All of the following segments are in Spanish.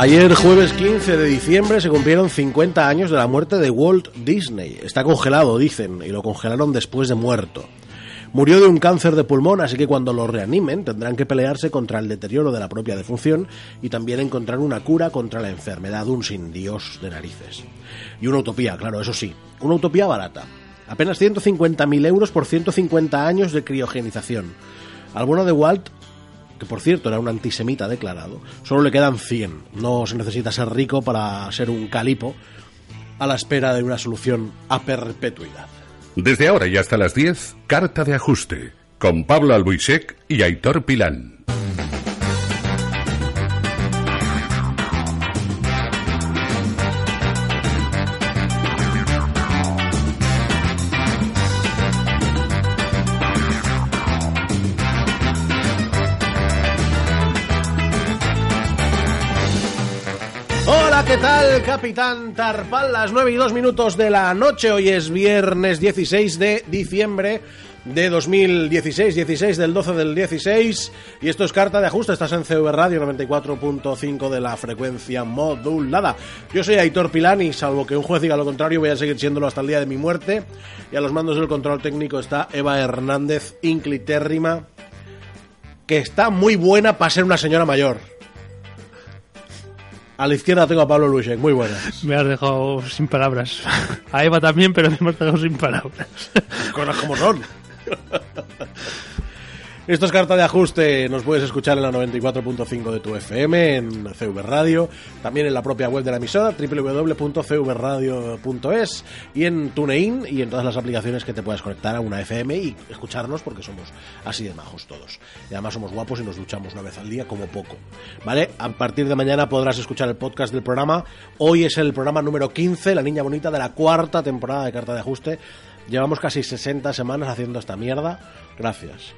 Ayer, jueves 15 de diciembre, se cumplieron 50 años de la muerte de Walt Disney. Está congelado, dicen, y lo congelaron después de muerto. Murió de un cáncer de pulmón, así que cuando lo reanimen tendrán que pelearse contra el deterioro de la propia defunción y también encontrar una cura contra la enfermedad, un sin Dios de narices. Y una utopía, claro, eso sí, una utopía barata. Apenas 150.000 euros por 150 años de criogenización. Al de Walt que por cierto era un antisemita declarado, solo le quedan 100. No se necesita ser rico para ser un calipo a la espera de una solución a perpetuidad. Desde ahora y hasta las 10, Carta de Ajuste, con Pablo Albuisek y Aitor Pilán. Capitán Tarpal? Las 9 y 2 minutos de la noche. Hoy es viernes 16 de diciembre de 2016, 16 del 12 del 16. Y esto es Carta de Ajuste. Estás en CV Radio 94.5 de la frecuencia modulada. Yo soy Aitor Pilán y salvo que un juez diga lo contrario, voy a seguir siéndolo hasta el día de mi muerte. Y a los mandos del control técnico está Eva Hernández, inclitérrima, que está muy buena para ser una señora mayor. A la izquierda tengo a Pablo Luisek, muy buenas. Me has dejado sin palabras. A Eva también, pero me has dejado sin palabras. Cosas como son. Esto es Carta de Ajuste, nos puedes escuchar en la 94.5 de tu FM, en CV Radio, también en la propia web de la emisora, www.cvradio.es y en TuneIn y en todas las aplicaciones que te puedas conectar a una FM y escucharnos porque somos así de majos todos. Y además somos guapos y nos duchamos una vez al día como poco. ¿Vale? A partir de mañana podrás escuchar el podcast del programa. Hoy es el programa número 15, La Niña Bonita de la cuarta temporada de Carta de Ajuste. Llevamos casi 60 semanas haciendo esta mierda. Gracias.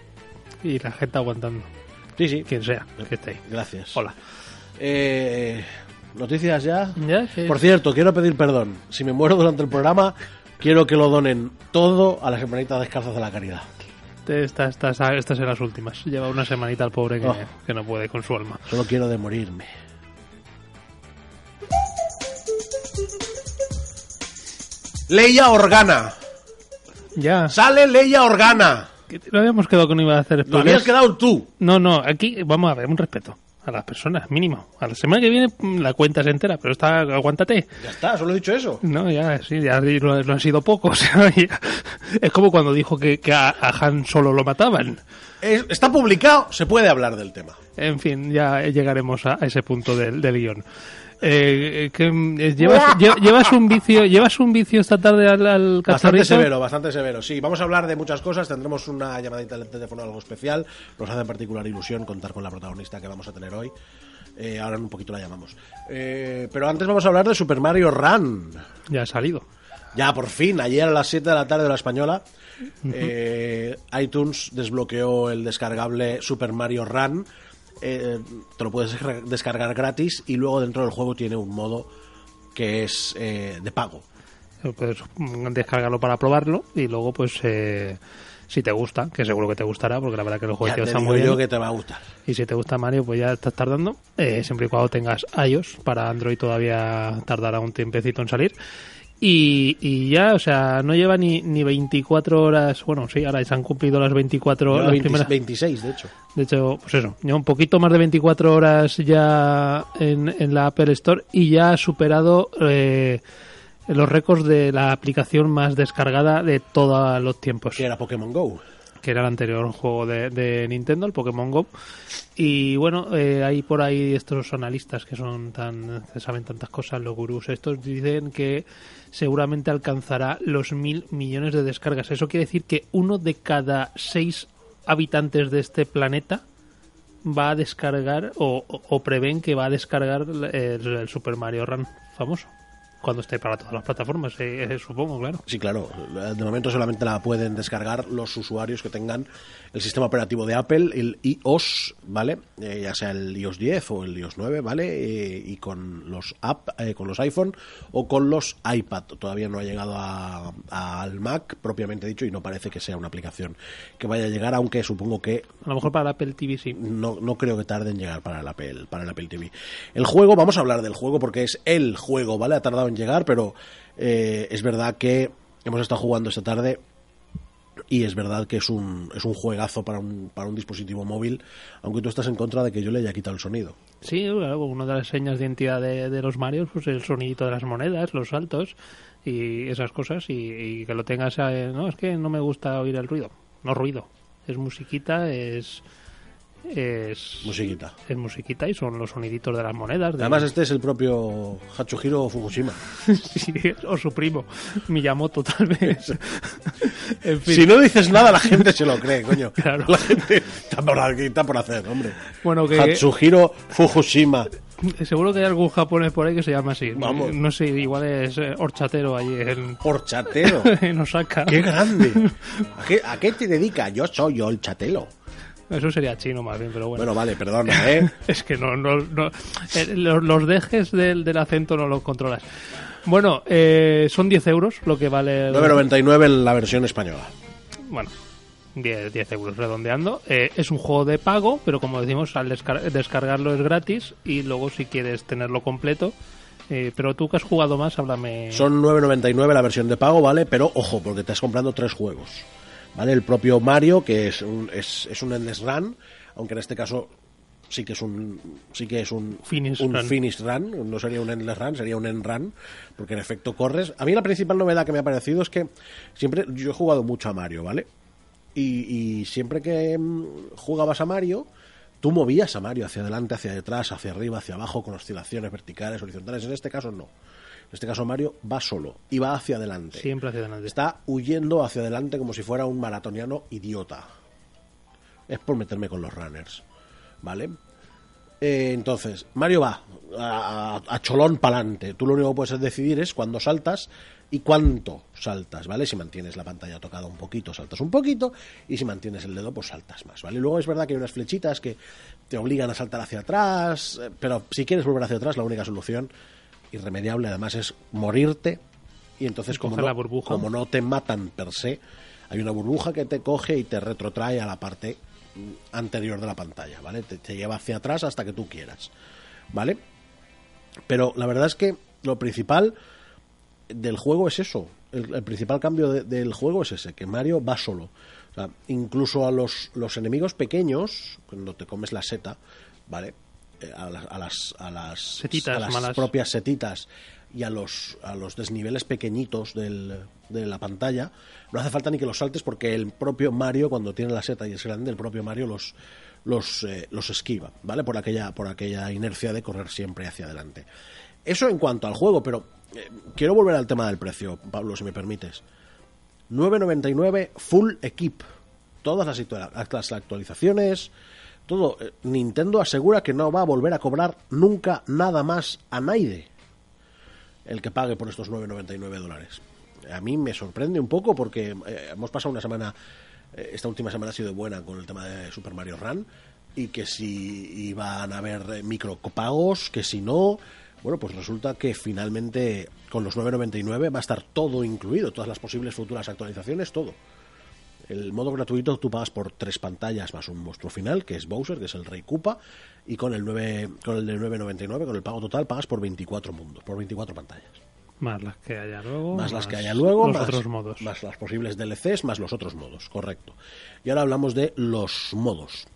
Y la gente aguantando. Sí, sí. Quien sea que esté ahí. Gracias. Hola. Eh, ¿Noticias ya? ¿Ya? ¿Qué? Por cierto, quiero pedir perdón. Si me muero durante el programa, quiero que lo donen todo a las hermanitas descalzas de la caridad. Estas, estas, estas son las últimas. Lleva una semanita al pobre que, Oh. que no puede con su alma. Solo quiero de morirme. Leia Organa. Ya. Sale Leia Organa. Que No habíamos quedado que no iba a hacer Lo habías spoilers. quedado tú. No, no, aquí vamos a ver, un respeto a las personas, mínimo. A la semana que viene mm, la cuenta se entera, pero está, aguántate. Ya está, solo he dicho eso. No, ya, sí, ya lo, lo ha sido poco. o sea, ya- es como cuando dijo que, que a, a Han solo lo mataban. Es- está publicado, se puede hablar del tema. En fin, ya llegaremos a ese punto del, del guion. Eh, que, eh, llevas, lle- llevas un vicio, llevas un vicio esta tarde al, al Bastante severo, bastante severo. Sí, vamos a hablar de muchas cosas. Tendremos una llamadita de teléfono algo especial. Nos hace en particular ilusión contar con la protagonista que vamos a tener hoy. Eh, ahora en un poquito la llamamos. Eh, pero antes vamos a hablar de Super Mario Run. Ya ha salido. Ya, por fin, ayer a las 7 de la tarde de la española, eh, iTunes desbloqueó el descargable Super Mario Run. Eh, te lo puedes descargar- gratis y luego dentro del juego tiene un modo que es eh, de pago. Puedes descargarlo para probarlo y luego, pues, eh, si te gusta, que seguro que te gustará, porque la verdad que los Ya te están muy bien. yo que te va a gustar. Y si te gusta Mario, pues ya estás tardando. Eh, siempre y cuando tengas iOS. Para Android todavía tardará un tiempecito en salir. Y, y ya, o sea, no lleva ni, ni 24 horas. Bueno, sí, ahora se han cumplido las 24 Lleva horas. 20 primeras. 26, de hecho. De hecho, pues eso, un poquito más de 24 horas ya en, en la Apple Store y ya ha superado eh, los récords de la aplicación más descargada de todos los tiempos Que era Pokémon Go. Que era el anterior juego de, Nintendo, el Pokémon Go. Y bueno, eh, hay por ahí estos analistas que son tan que saben tantas cosas, los gurús estos dicen que seguramente alcanzará los mil millones de descargas. Eso quiere decir que uno de cada seis habitantes de este planeta va a descargar o, o- o prevén que va a descargar el, el Super Mario Run famoso. Cuando esté para todas las plataformas, eh, eh, supongo, claro. Sí, claro. De momento solamente la pueden descargar los usuarios que tengan el sistema operativo de Apple, el iOS, ¿vale? Eh, ya sea el iOS 10 o el iOS 9, ¿vale? Eh, y con los app, eh, con los iPhone o con los iPad. Todavía no ha llegado a- a- al Mac propiamente dicho y no parece que sea una aplicación que vaya a llegar, aunque supongo que A lo mejor para Apple TV sí. no, no creo que tarde en llegar para el Apple, para el Apple TV. El juego, vamos a hablar del juego porque es el juego, ¿vale? Ha tardado en llegar, pero eh, es verdad que hemos estado jugando esta tarde y es verdad que es un, es un juegazo para un, para un dispositivo móvil, aunque tú estás en contra de que yo le haya quitado el sonido. Sí, claro, una de las señas de identidad de, los Marios, pues el sonidito de las monedas, los saltos y esas cosas, y, y que lo tengas, eh, no, es que no me gusta oír el ruido, no ruido, es musiquita, es... Es, Musiquita. es musiquita y son los soniditos de las monedas. de- Además, este es el propio Hatsuhiro Fukushima. Sí, o su primo, Miyamoto tal vez. en fin, Si no dices nada, la gente se lo cree, coño. Claro. La gente está por, aquí, está por hacer, hombre. bueno, que Hatsuhiro Fukushima. seguro que hay algún japonés por ahí que se llama así. Vamos. No sé, igual es eh, horchatero allí en, Horchatero. en Osaka. ¡Qué grande! ¿A qué, a qué te dedicas? Yo soy chatelo. Eso sería chino más bien, pero bueno. Bueno, vale, perdona, ¿eh? Es que no, no, no eh, los, los dejes del, del acento no los controlas. Bueno, eh, son 10 euros lo que vale. el- 9.99 en la versión española. Bueno, 10, 10 euros redondeando. Eh, es un juego de pago, pero como decimos, al descar- descargarlo es gratis y luego si quieres tenerlo completo. eh, pero tú que has jugado más, háblame. Son 9.99 la versión de pago, ¿vale? Pero ojo, porque te estás comprando tres juegos. ¿Vale? El propio Mario, que es un, es, es un endless run, aunque en este caso sí que es un sí que es un Finish un run. finish run, no sería un endless run, sería un end run, porque en efecto corres. A mí la principal novedad que me ha parecido es que siempre yo he jugado mucho a Mario, ¿vale? Y, y siempre que mm, jugabas a Mario, tú movías a Mario hacia adelante, hacia detrás, hacia arriba, hacia abajo, con oscilaciones verticales, horizontales. En este caso no. En este caso Mario va solo y va hacia adelante. Siempre hacia adelante. Está huyendo hacia adelante como si fuera un maratoniano idiota. Es por meterme con los runners. ¿Vale? Eh, entonces, Mario va a, a- a cholón pa'lante. Tú lo único que puedes decidir es cuándo saltas y cuánto saltas, ¿vale? Si mantienes la pantalla tocada un poquito, saltas un poquito, y si mantienes el dedo, pues saltas más, ¿vale? Luego es verdad que hay unas flechitas que te obligan a saltar hacia atrás, eh, pero si quieres volver hacia atrás, la única solución irremediable además es morirte y entonces como no, la burbuja. como no te matan per se, hay una burbuja que te coge y te retrotrae a la parte anterior de la pantalla, ¿vale? Te, te lleva hacia atrás hasta que tú quieras, ¿vale? Pero la verdad es que lo principal del juego es eso. El, el principal cambio de- del juego es ese, que Mario va solo. O sea, incluso a los, los enemigos pequeños, cuando te comes la seta, ¿vale? Eh, a, las, a las, a las, Setitas a las malas. propias setitas y a los, a los desniveles pequeñitos del, de la pantalla, no hace falta ni que los saltes porque el propio Mario, cuando tiene la seta y es grande, el propio Mario los, los, eh, los esquiva, ¿vale? Por aquella, por aquella inercia de correr siempre hacia adelante. Eso en cuanto al juego, pero eh, quiero volver al tema del precio, Pablo, si me permites. 9.99 full equip. Todas las, las actualizaciones, todo. Eh, Nintendo asegura que no va a volver a cobrar nunca nada más a nadie el que pague por estos 9,99 dólares. A mí me sorprende un poco porque eh, hemos pasado una semana, eh, esta última semana ha sido buena con el tema de Super Mario Run y que si iban a haber micropagos, que si no, bueno, pues resulta que finalmente con los 9,99 va a estar todo incluido, todas las posibles futuras actualizaciones, todo. El modo gratuito tú pagas por tres pantallas más un monstruo final, que es Bowser, que es el Rey Koopa, y con el 9, con el de 9.99, con el pago total, pagas por 24 mundos, por 24 pantallas. Más las que haya luego. Más las que haya luego, Los más, otros modos. más las posibles DLCs, más los otros modos, correcto. Y ahora hablamos de los modos.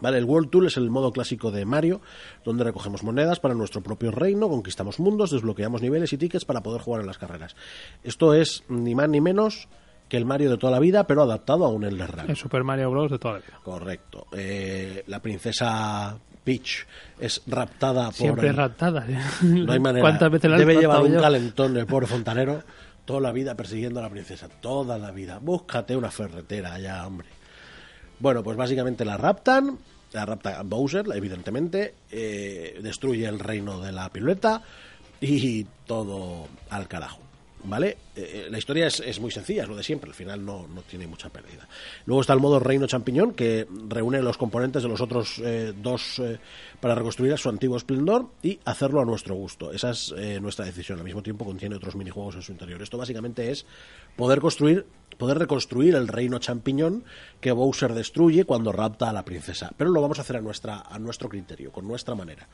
Vale, el World Tour es el modo clásico de Mario, donde recogemos monedas para nuestro propio reino, conquistamos mundos, desbloqueamos niveles y tickets para poder jugar en las carreras. Esto es ni más ni menos que el Mario de toda la vida, pero adaptado a un Endless Run. El Super Mario Bros. de toda la vida. Correcto. Eh, la princesa Peach es raptada por... Siempre el- raptada. No hay manera. ¿Cuántas veces la Debe llevar un calentón el pobre fontanero toda la vida persiguiendo a la princesa. Toda la vida. Búscate una ferretera ya, hombre. Bueno, pues básicamente la raptan. La rapta Bowser, evidentemente. eh, destruye el reino de la pirueta. y todo al carajo. ¿Vale? Eh, la historia es, es, muy sencilla, es lo de siempre, al final no, no, tiene mucha pérdida. Luego está el modo Reino Champiñón, que reúne los componentes de los otros eh, dos eh, para reconstruir a su antiguo esplendor y hacerlo a nuestro gusto. Esa es nuestra decisión. Al mismo tiempo contiene otros minijuegos en su interior. Esto básicamente es poder construir, poder reconstruir el Reino Champiñón que Bowser destruye cuando rapta a la princesa. Pero lo vamos a hacer a, nuestra, a nuestro criterio, con nuestra manera.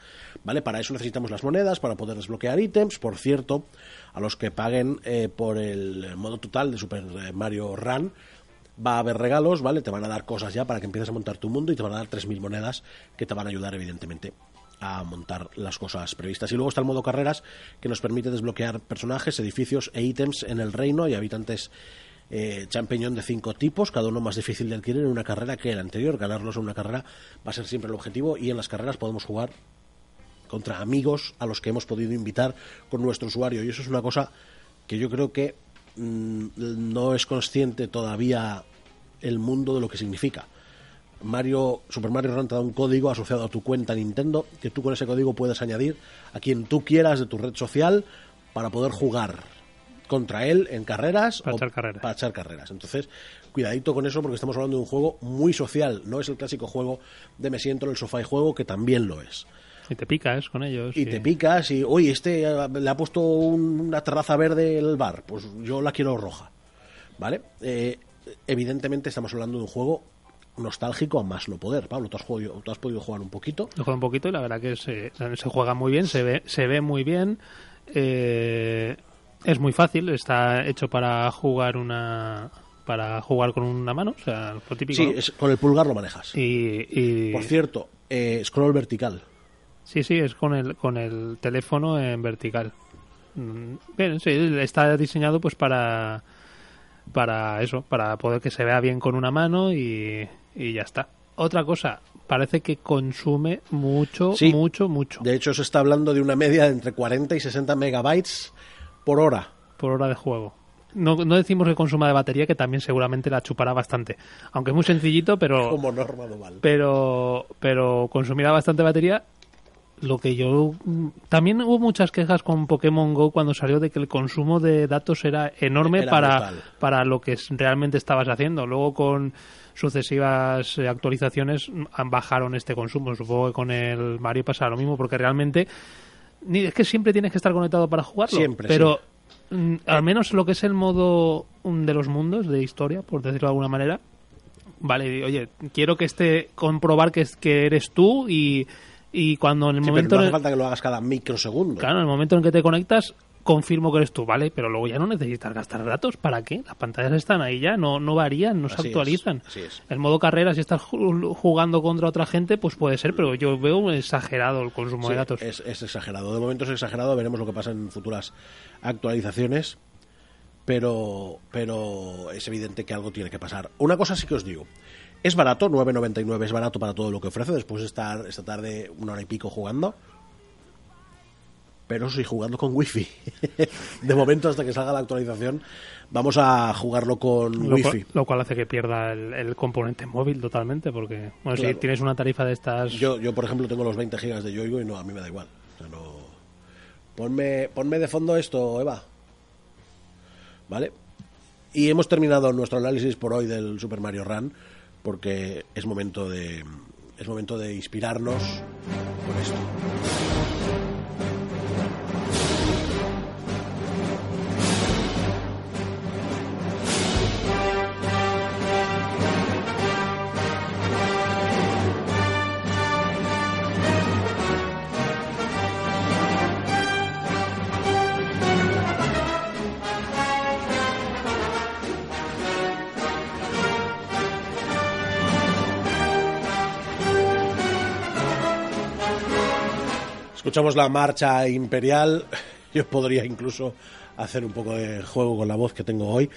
¿Vale? Para eso necesitamos las monedas, para poder desbloquear ítems. Por cierto, a los que paguen por el modo total de Super Mario Run va a haber regalos, ¿vale? Te van a dar cosas ya para que empieces a montar tu mundo y te van a dar 3.000 monedas que te van a ayudar, evidentemente, a montar las cosas previstas. Y luego está el modo carreras que nos permite desbloquear personajes, edificios e ítems en el reino y habitantes eh, champiñón de cinco tipos, cada uno más difícil de adquirir en una carrera que el anterior. Ganarlos en una carrera va a ser siempre el objetivo y en las carreras podemos jugar contra amigos a los que hemos podido invitar con nuestro usuario. Y eso es una cosa que yo creo que mm, no es consciente todavía el mundo de lo que significa. Mario, Super Mario Run da un código asociado a tu cuenta Nintendo que tú con ese código puedes añadir a quien tú quieras de tu red social para poder jugar contra él en carreras para, echar, carreras. para echar carreras. Entonces, cuidadito con eso porque estamos hablando de un juego muy social, no es el clásico juego de me siento en el sofá y juego que también lo es. Y te picas con ellos. Y te picas y, oye, este eh, le ha puesto una terraza verde el bar, pues yo la quiero roja. ¿Vale? Eh, evidentemente estamos hablando de un juego nostálgico a más no poder. Pablo, ¿tú has, jugado, tú has podido jugar un poquito. He jugado un poquito y la verdad que se, se juega muy bien, se ve, se ve muy bien. Eh, es muy fácil, está hecho para jugar una para jugar con una mano, o sea, lo típico. Sí, con el pulgar lo manejas. Y, y... Por cierto, scroll vertical. Sí, sí, es con el, con el teléfono en vertical. Mm, bien, sí, está diseñado pues para para eso, para poder que se vea bien con una mano y, ya está. Otra cosa, parece que consume mucho, mucho, mucho. De hecho, se está hablando de una media de entre 40 y 60 megabytes por hora. Por hora de juego. No, no, decimos que consuma de batería, que también seguramente la chupará bastante. Aunque es muy sencillito, pero. Como norma normal. Pero, pero consumirá bastante batería lo que yo también hubo muchas quejas con Pokémon Go cuando salió de que el consumo de datos era enorme para, para lo que realmente estabas haciendo. Luego con sucesivas actualizaciones bajaron este consumo. Supongo que con el Mario pasa lo mismo porque realmente ni es que siempre tienes que estar conectado para jugarlo, siempre, pero mm, al menos lo que es el modo mm, de los mundos de historia, por decirlo de alguna manera, vale, oye, quiero que esté comprobar que, que eres tú y y cuando en el momento... no hace falta que lo hagas cada microsegundo. Claro, en el momento en que te conectas, confirmo que eres tú, ¿vale? Pero luego ya no necesitas gastar datos. ¿Para qué? Las pantallas están ahí ya, no, no varían, no se actualizan. El modo carrera, si estás jugando contra otra gente, pues puede ser, pero yo veo exagerado el consumo de datos. Es, es exagerado. De momento es exagerado, veremos lo que pasa en futuras actualizaciones. Pero, pero es evidente que algo tiene que pasar. Una cosa sí que os digo. Es barato, 9.99 es barato para todo lo que ofrece después de estar esta tarde una hora y pico jugando. Pero sí, jugando con wifi. de momento, hasta que salga la actualización, vamos a jugarlo con wifi. lo cual hace que pierda el, componente móvil totalmente, porque bueno, si tienes una tarifa de estas... Yo, yo, por ejemplo, tengo los 20 gigas de Yoigo y no, a mí me da igual. Ponme, ponme de fondo esto, Eva. ¿Vale? Y hemos terminado nuestro análisis por hoy del Super Mario Run porque es momento de es momento de inspirarnos con esto. Escuchamos la marcha imperial, yo podría incluso hacer un poco de juego con la voz que tengo hoy,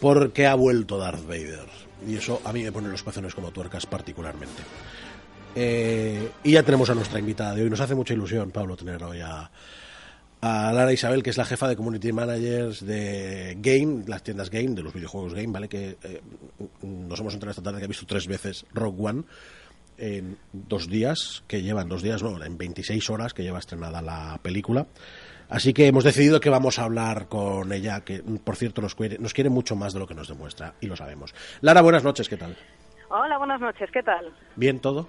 porque ha vuelto Darth Vader. Y eso a mí me pone los pezones como tuercas particularmente. Eh, y ya tenemos a nuestra invitada de hoy. Nos hace mucha ilusión, Pablo, tener hoy a, Lara Isabel, que es la jefa de Community Managers de Game, las tiendas Game, de los videojuegos Game, ¿vale? Que eh, nos hemos enterado esta tarde que ha visto tres veces Rogue One en dos días, que llevan dos días, no, en 26 horas que lleva estrenada la película. Así que hemos decidido que vamos a hablar con ella, que por cierto nos quiere, nos quiere mucho más de lo que nos demuestra, y lo sabemos. Lara, buenas noches, ¿qué tal? Hola, buenas noches, ¿qué tal? ¿Bien todo?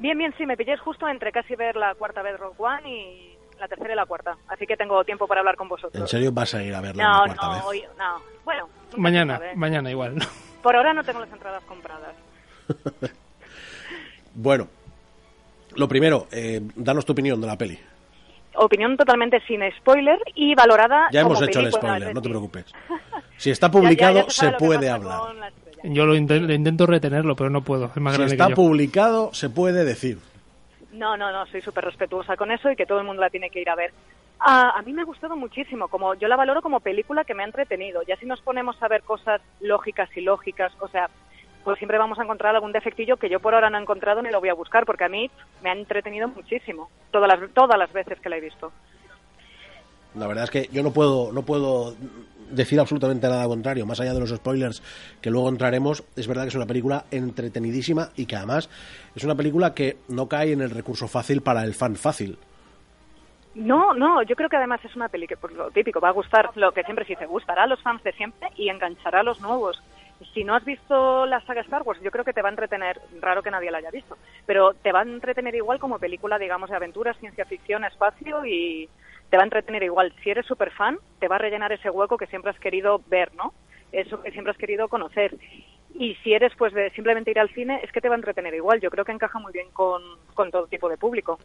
Bien, bien, sí, me pillé justo entre casi ver la cuarta vez Rock One y la tercera y la cuarta, así que tengo tiempo para hablar con vosotros. ¿En serio vas a ir a verla no, la cuarta no, vez? hoy- no, bueno. Mañana, mañana igual. Por ahora no tengo las entradas compradas. Bueno, lo primero, eh, danos tu opinión de la peli. Opinión totalmente sin spoiler y valorada Ya como hemos hecho el spoiler, no te preocupes. Si está ya- ya- publicado, ya se puede hablar. Yo lo intento, intento retenerlo, pero no puedo. Es más Si grande está que yo. publicado, se puede decir. No, no, no, soy súper respetuosa con eso y que todo el mundo la tiene que ir a ver. A, a mí me ha gustado muchísimo, como yo la valoro como película que me ha entretenido. Ya si nos ponemos a ver cosas lógicas y lógicas, o sea, pues siempre vamos a encontrar algún defectillo que yo por ahora no he encontrado ni lo voy a buscar, porque a mí me ha entretenido muchísimo, todas las, todas las veces que la he visto. La verdad es que yo no puedo, no puedo decir absolutamente nada contrario, más allá de los spoilers que luego entraremos. Es verdad que es una película entretenidísima y que además es una película que no cae en el recurso fácil para el fan fácil. No, no, yo creo que además es una peli que, por lo típico, va a gustar lo que siempre se dice, gustará a los fans de siempre y enganchará a los nuevos. Si no has visto la saga Star Wars, yo creo que te va a entretener, raro que nadie la haya visto, pero te va a entretener igual como película, digamos, de aventuras, ciencia ficción, espacio y te va a entretener igual. Si eres súper fan, te va a rellenar ese hueco que siempre has querido ver, ¿no? Eso que siempre has querido conocer. Y si eres, pues, de simplemente ir al cine, es que te va a entretener igual. Yo creo que encaja muy bien con, con todo tipo de público.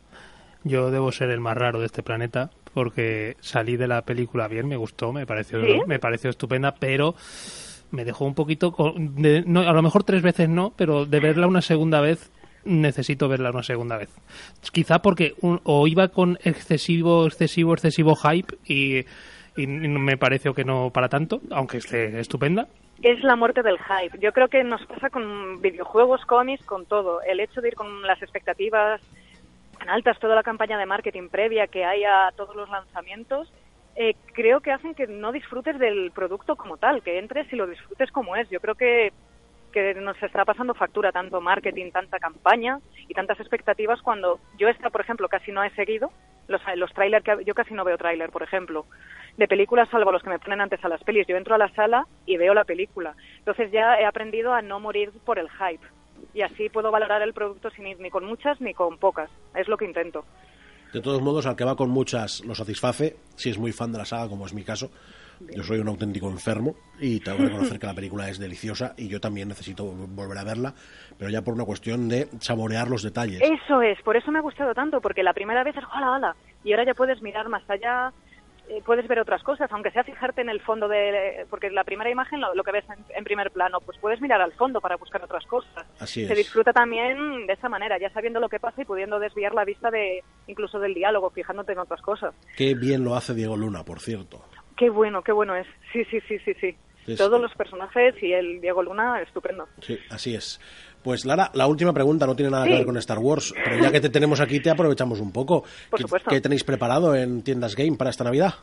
Yo debo ser el más raro de este planeta porque salí de la película bien, me gustó, me pareció, ¿Sí? me pareció estupenda, pero me dejó un poquito, de- no, a lo mejor tres veces no, pero de verla una segunda vez necesito verla una segunda vez. Quizá porque o iba con excesivo, excesivo, excesivo hype y, y me pareció que no para tanto, aunque esté estupenda. es la muerte del hype. Yo creo que nos pasa con videojuegos, cómics, con todo. El hecho de ir con las expectativas tan altas, toda la campaña de marketing previa que hay a todos los lanzamientos, eh, creo que hacen que no disfrutes del producto como tal, que entres y lo disfrutes como es. Yo creo que, que nos está pasando factura tanto marketing, tanta campaña y tantas expectativas cuando yo esta, por ejemplo, casi no he seguido. Los, los trailers, que, yo casi no veo tráiler, por ejemplo, de películas, salvo los que me ponen antes a las pelis. Yo entro a la sala y veo la película. Entonces ya he aprendido a no morir por el hype. Y así puedo valorar el producto sin ir ni con muchas ni con pocas. Es lo que intento. De todos modos, al que va con muchas lo satisface, si es muy fan de la saga, como es mi caso. Yo soy un auténtico enfermo y tengo que reconocer que la película es deliciosa y yo también necesito volver a verla, pero ya por una cuestión de saborear los detalles. Eso es, por eso me ha gustado tanto, porque la primera vez es hola, hola, y ahora ya puedes mirar más allá, eh, puedes ver otras cosas, aunque sea fijarte en el fondo de... Porque la primera imagen, lo, lo que ves en, en primer plano, pues puedes mirar al fondo para buscar otras cosas. Así Se es. disfruta también de esa manera, ya sabiendo lo que pasa y pudiendo desviar la vista de incluso del diálogo, fijándote en otras cosas. Qué bien lo hace Diego Luna, por cierto. Qué bueno, qué bueno es. Sí, sí, sí, sí, sí. Todos los personajes y el Diego Luna, estupendo. Sí, así es. Pues Lara, la última pregunta no tiene nada que ver con Star Wars, pero ya que te tenemos aquí te aprovechamos un poco. Por ¿Qué, supuesto. qué tenéis preparado en tiendas game para esta Navidad?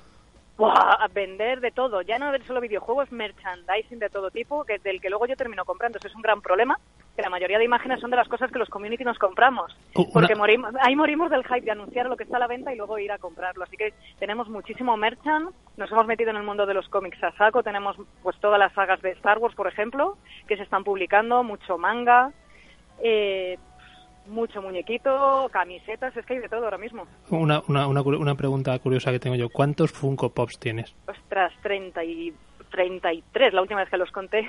Buah, a vender de todo, ya no ver solo videojuegos, merchandising de todo tipo, que del que luego yo termino comprando. Eso es un gran problema, que la mayoría de imágenes son de las cosas que los community nos compramos. Uh, una- Porque morimos, ahí morimos del hype de anunciar lo que está a la venta y luego ir a comprarlo. Así que tenemos muchísimo merchant, nos hemos metido en el mundo de los cómics a saco, tenemos pues todas las sagas de Star Wars, por ejemplo, que se están publicando, mucho manga, eh, mucho muñequito, camisetas, es que hay de todo ahora mismo. Una, una, una, curi- una pregunta curiosa que tengo yo. ¿Cuántos Funko Pops tienes? Ostras, 30 y 33, la última vez que los conté.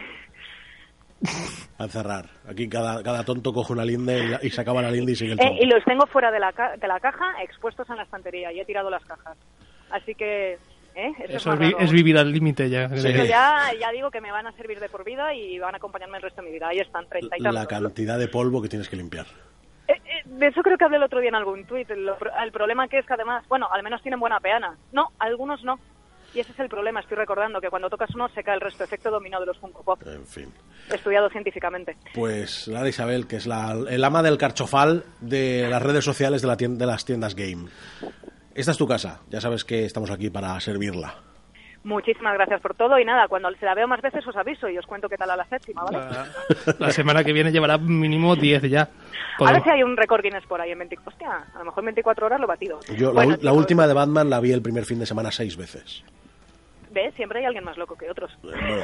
A cerrar. Aquí cada, cada tonto coge una linda y, la- y se acaba la linda y sigue el Eh, tonto. y los tengo fuera de la, ca- de la caja, expuestos en la estantería, y he tirado las cajas. Así que, ¿eh? Eso, Eso es, vi- es vivir al límite ya. Sí. Eso ya, ya digo que me van a servir de por vida y van a acompañarme el resto de mi vida. Ahí están, 30 y La cantidad de polvo que tienes que limpiar. De eso creo que hablé el otro día en algún tuit. Pro- El problema que es que además, bueno, al menos tienen buena peana. No, algunos no. Y ese es el problema. Estoy recordando que cuando tocas uno se cae el resto. Efecto dominó de los Funko Pop. En fin. Estudiado científicamente. Pues Lara Isabel, que es la, el ama del carchofal de las redes sociales de, la tien- de las tiendas game. Esta es tu casa. Ya sabes que estamos aquí para servirla. Muchísimas gracias por todo y nada, cuando se la veo más veces os aviso y os cuento qué tal a la séptima, ¿vale? La, la semana que viene llevará mínimo 10 ya. A ver Podemos- si hay un récord Guinness por ahí en 24... Hostia, a lo mejor en 24 horas lo he batido. Yo la, Bueno, la chicos, última de Batman la vi el primer fin de semana seis veces. ¿Ves? Siempre hay alguien más loco que otros. Eh, Bueno,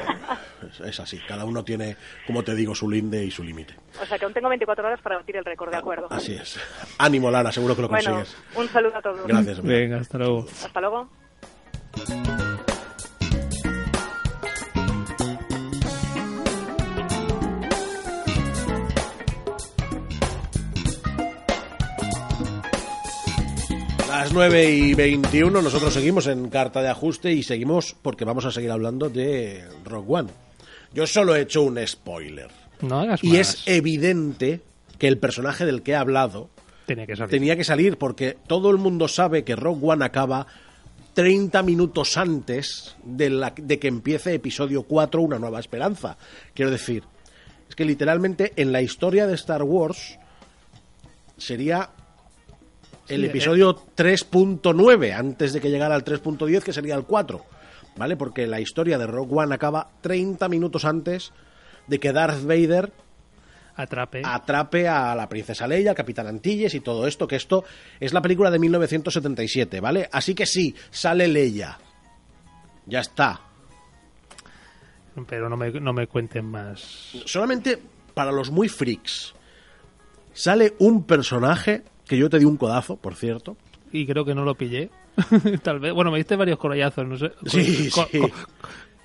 es, es así. Cada uno tiene, como te digo, su linde y su límite. O sea que aún tengo 24 horas para batir el récord, ¿de acuerdo? Así es. Ánimo, Lara, seguro que lo Bueno, consigues. un saludo a todos. Gracias. amiga. Venga, hasta luego. Hasta luego. Las 9 y 21, nosotros seguimos en carta de ajuste y seguimos porque vamos a seguir hablando de Rock One. Yo solo he hecho un spoiler. No hagas Y más. es evidente que el personaje del que he hablado Tenía que salir. tenía que salir porque todo el mundo sabe que Rock One acaba 30 minutos antes de, la- de que empiece episodio 4, Una Nueva Esperanza. Quiero decir, es que literalmente en la historia de Star Wars sería el Sí, episodio 3.9 antes de que llegara al 3.10 que sería el 4, ¿vale? Porque la historia de Rogue One acaba 30 minutos antes de que Darth Vader Atrape. atrape a la princesa Leia, al capitán Antilles y todo esto, que esto es la película de 1977, ¿vale? Así que sí, sale Leia. Ya está. Pero no me, no me cuenten más. Solamente para los muy freaks. Sale un personaje que yo te di un codazo, por cierto. Y creo que no lo pillé. Tal vez. Bueno, me diste varios collazos, no sé. Sí, Co- sí. co-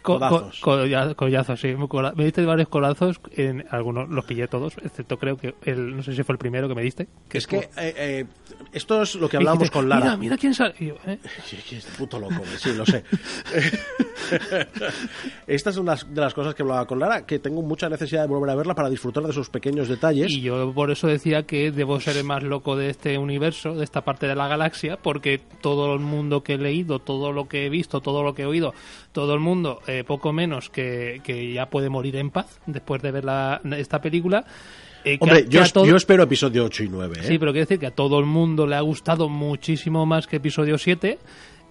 co- Codazos. co- colla- collazos, sí. Me diste varios colazos. En algunos los pillé todos, excepto creo que el. No sé si fue el primero que me diste. Que es que eh, eh, esto es lo que hablábamos con Lara. Mira, mira quién sale. Yo, ¿eh? Sí, que es puto loco, sí, lo sé. Esta es una de las cosas que hablaba con Lara, que tengo mucha necesidad de volver a verla para disfrutar de esos pequeños detalles. Y yo por eso decía que debo ser el más loco de este universo, de esta parte de la galaxia, porque todo el mundo que he leído, todo lo que he visto, todo lo que he oído, todo el mundo, eh, poco menos que, que ya puede morir en paz después de ver la- esta película. eh, Hombre, yo, todo- yo espero episodio 8 y 9. ¿eh? Sí, pero quiero decir que a todo el mundo le ha gustado muchísimo más que episodio 7.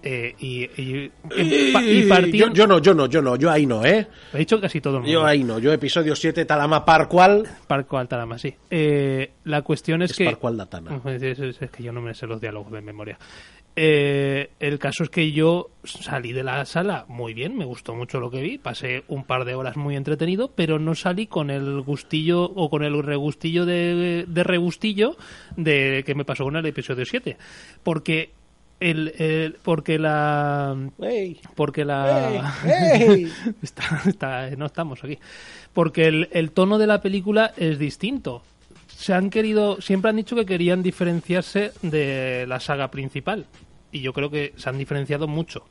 eh, y, y, y, y partiendo- yo, yo no, yo no, yo no, yo ahí no, ¿eh? He dicho casi todo el mundo. Yo ahí no, yo episodio 7, Talama Parcual. Parco Altarama, sí. Eh, la cuestión es, Es que... Parcual Datana. Es, es- es que yo no me sé los diálogos de memoria. Eh, el caso es que yo salí de la sala muy bien, me gustó mucho lo que vi, pasé un par de horas muy entretenido, pero no salí con el gustillo o con el regustillo de, de regustillo de que me pasó con el episodio 7. Porque el, el- porque la porque la ¡Ey! ¡Ey! Está- está- no estamos aquí porque el, el tono de la película es distinto se han querido siempre han dicho que querían diferenciarse de la saga principal y yo creo que se han diferenciado mucho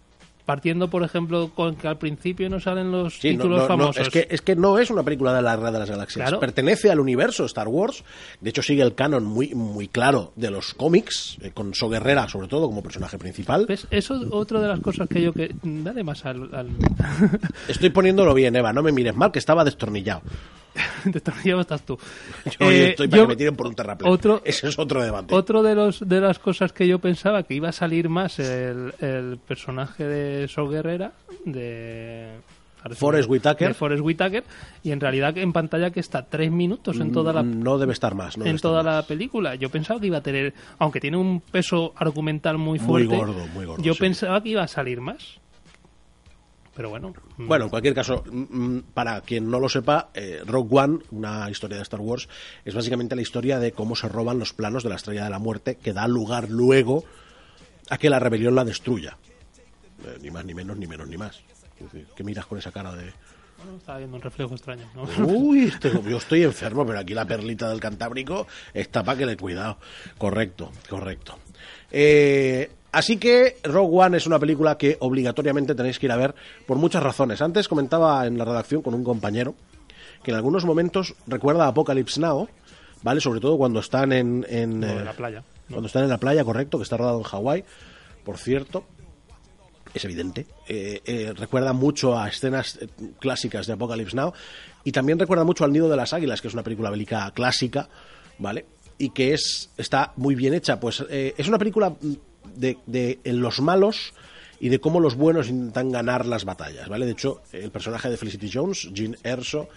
partiendo por ejemplo con que al principio no salen los Sí, títulos no, no, famosos es, que, es que no es una película de la Guerra de las Galaxias. Claro. Pertenece al universo Star Wars. De hecho, sigue el canon muy, muy claro de los cómics, eh, con So Guerrera, sobre todo, como personaje principal. ¿Ves? eso es otra de las cosas que yo que dale más al, al... Estoy poniéndolo bien, Eva, no me mires mal, que estaba destornillado. destornillado estás tú Yo Eh, estoy para yo- que me tiren por un terraplén. otro- Ese es otro debate. Otro de los de las cosas que yo pensaba que iba a salir más el, el personaje de Sol Guerrera de Forrest Whitaker. Forrest Whitaker y en realidad en pantalla que está tres minutos en toda la No debe estar más. No en toda más. la película. Yo pensaba que iba a tener, aunque tiene un peso argumental muy Muy fuerte, gordo, muy gordo, yo sí. pensaba que iba a salir más. Pero bueno, mm, Bueno, en cualquier caso, mm, mm, para quien no lo sepa, eh, Rogue One, una historia de Star Wars, es básicamente la historia de cómo se roban los planos de la Estrella de la Muerte, que da lugar luego a que la rebelión la destruya. Eh, ni más, ni menos, ni menos, ni más. Es decir, ¿Qué miras con esa cara de...? bueno, estaba viendo un reflejo extraño. ¿no? Uy, este- yo estoy enfermo, pero aquí la perlita del Cantábrico está para que le cuidado. Correcto, correcto. Eh, así que Rogue One es una película que obligatoriamente tenéis que ir a ver por muchas razones. Antes comentaba en la redacción con un compañero que en algunos momentos recuerda a Apocalypse Now, ¿vale? Sobre todo cuando están en... en, Lo de eh, la playa. ¿no? cuando están en la playa, correcto, que está rodado en Hawái, por cierto, es evidente. Eh, eh, recuerda mucho a escenas clásicas de Apocalypse Now y también recuerda mucho al Nido de las Águilas, que es una película bélica clásica, ¿vale? Y que es está muy bien hecha. Pues eh, es una película de, de en los malos y de cómo los buenos intentan ganar las batallas, ¿vale? De hecho, el personaje de Felicity Jones, Jean Erso,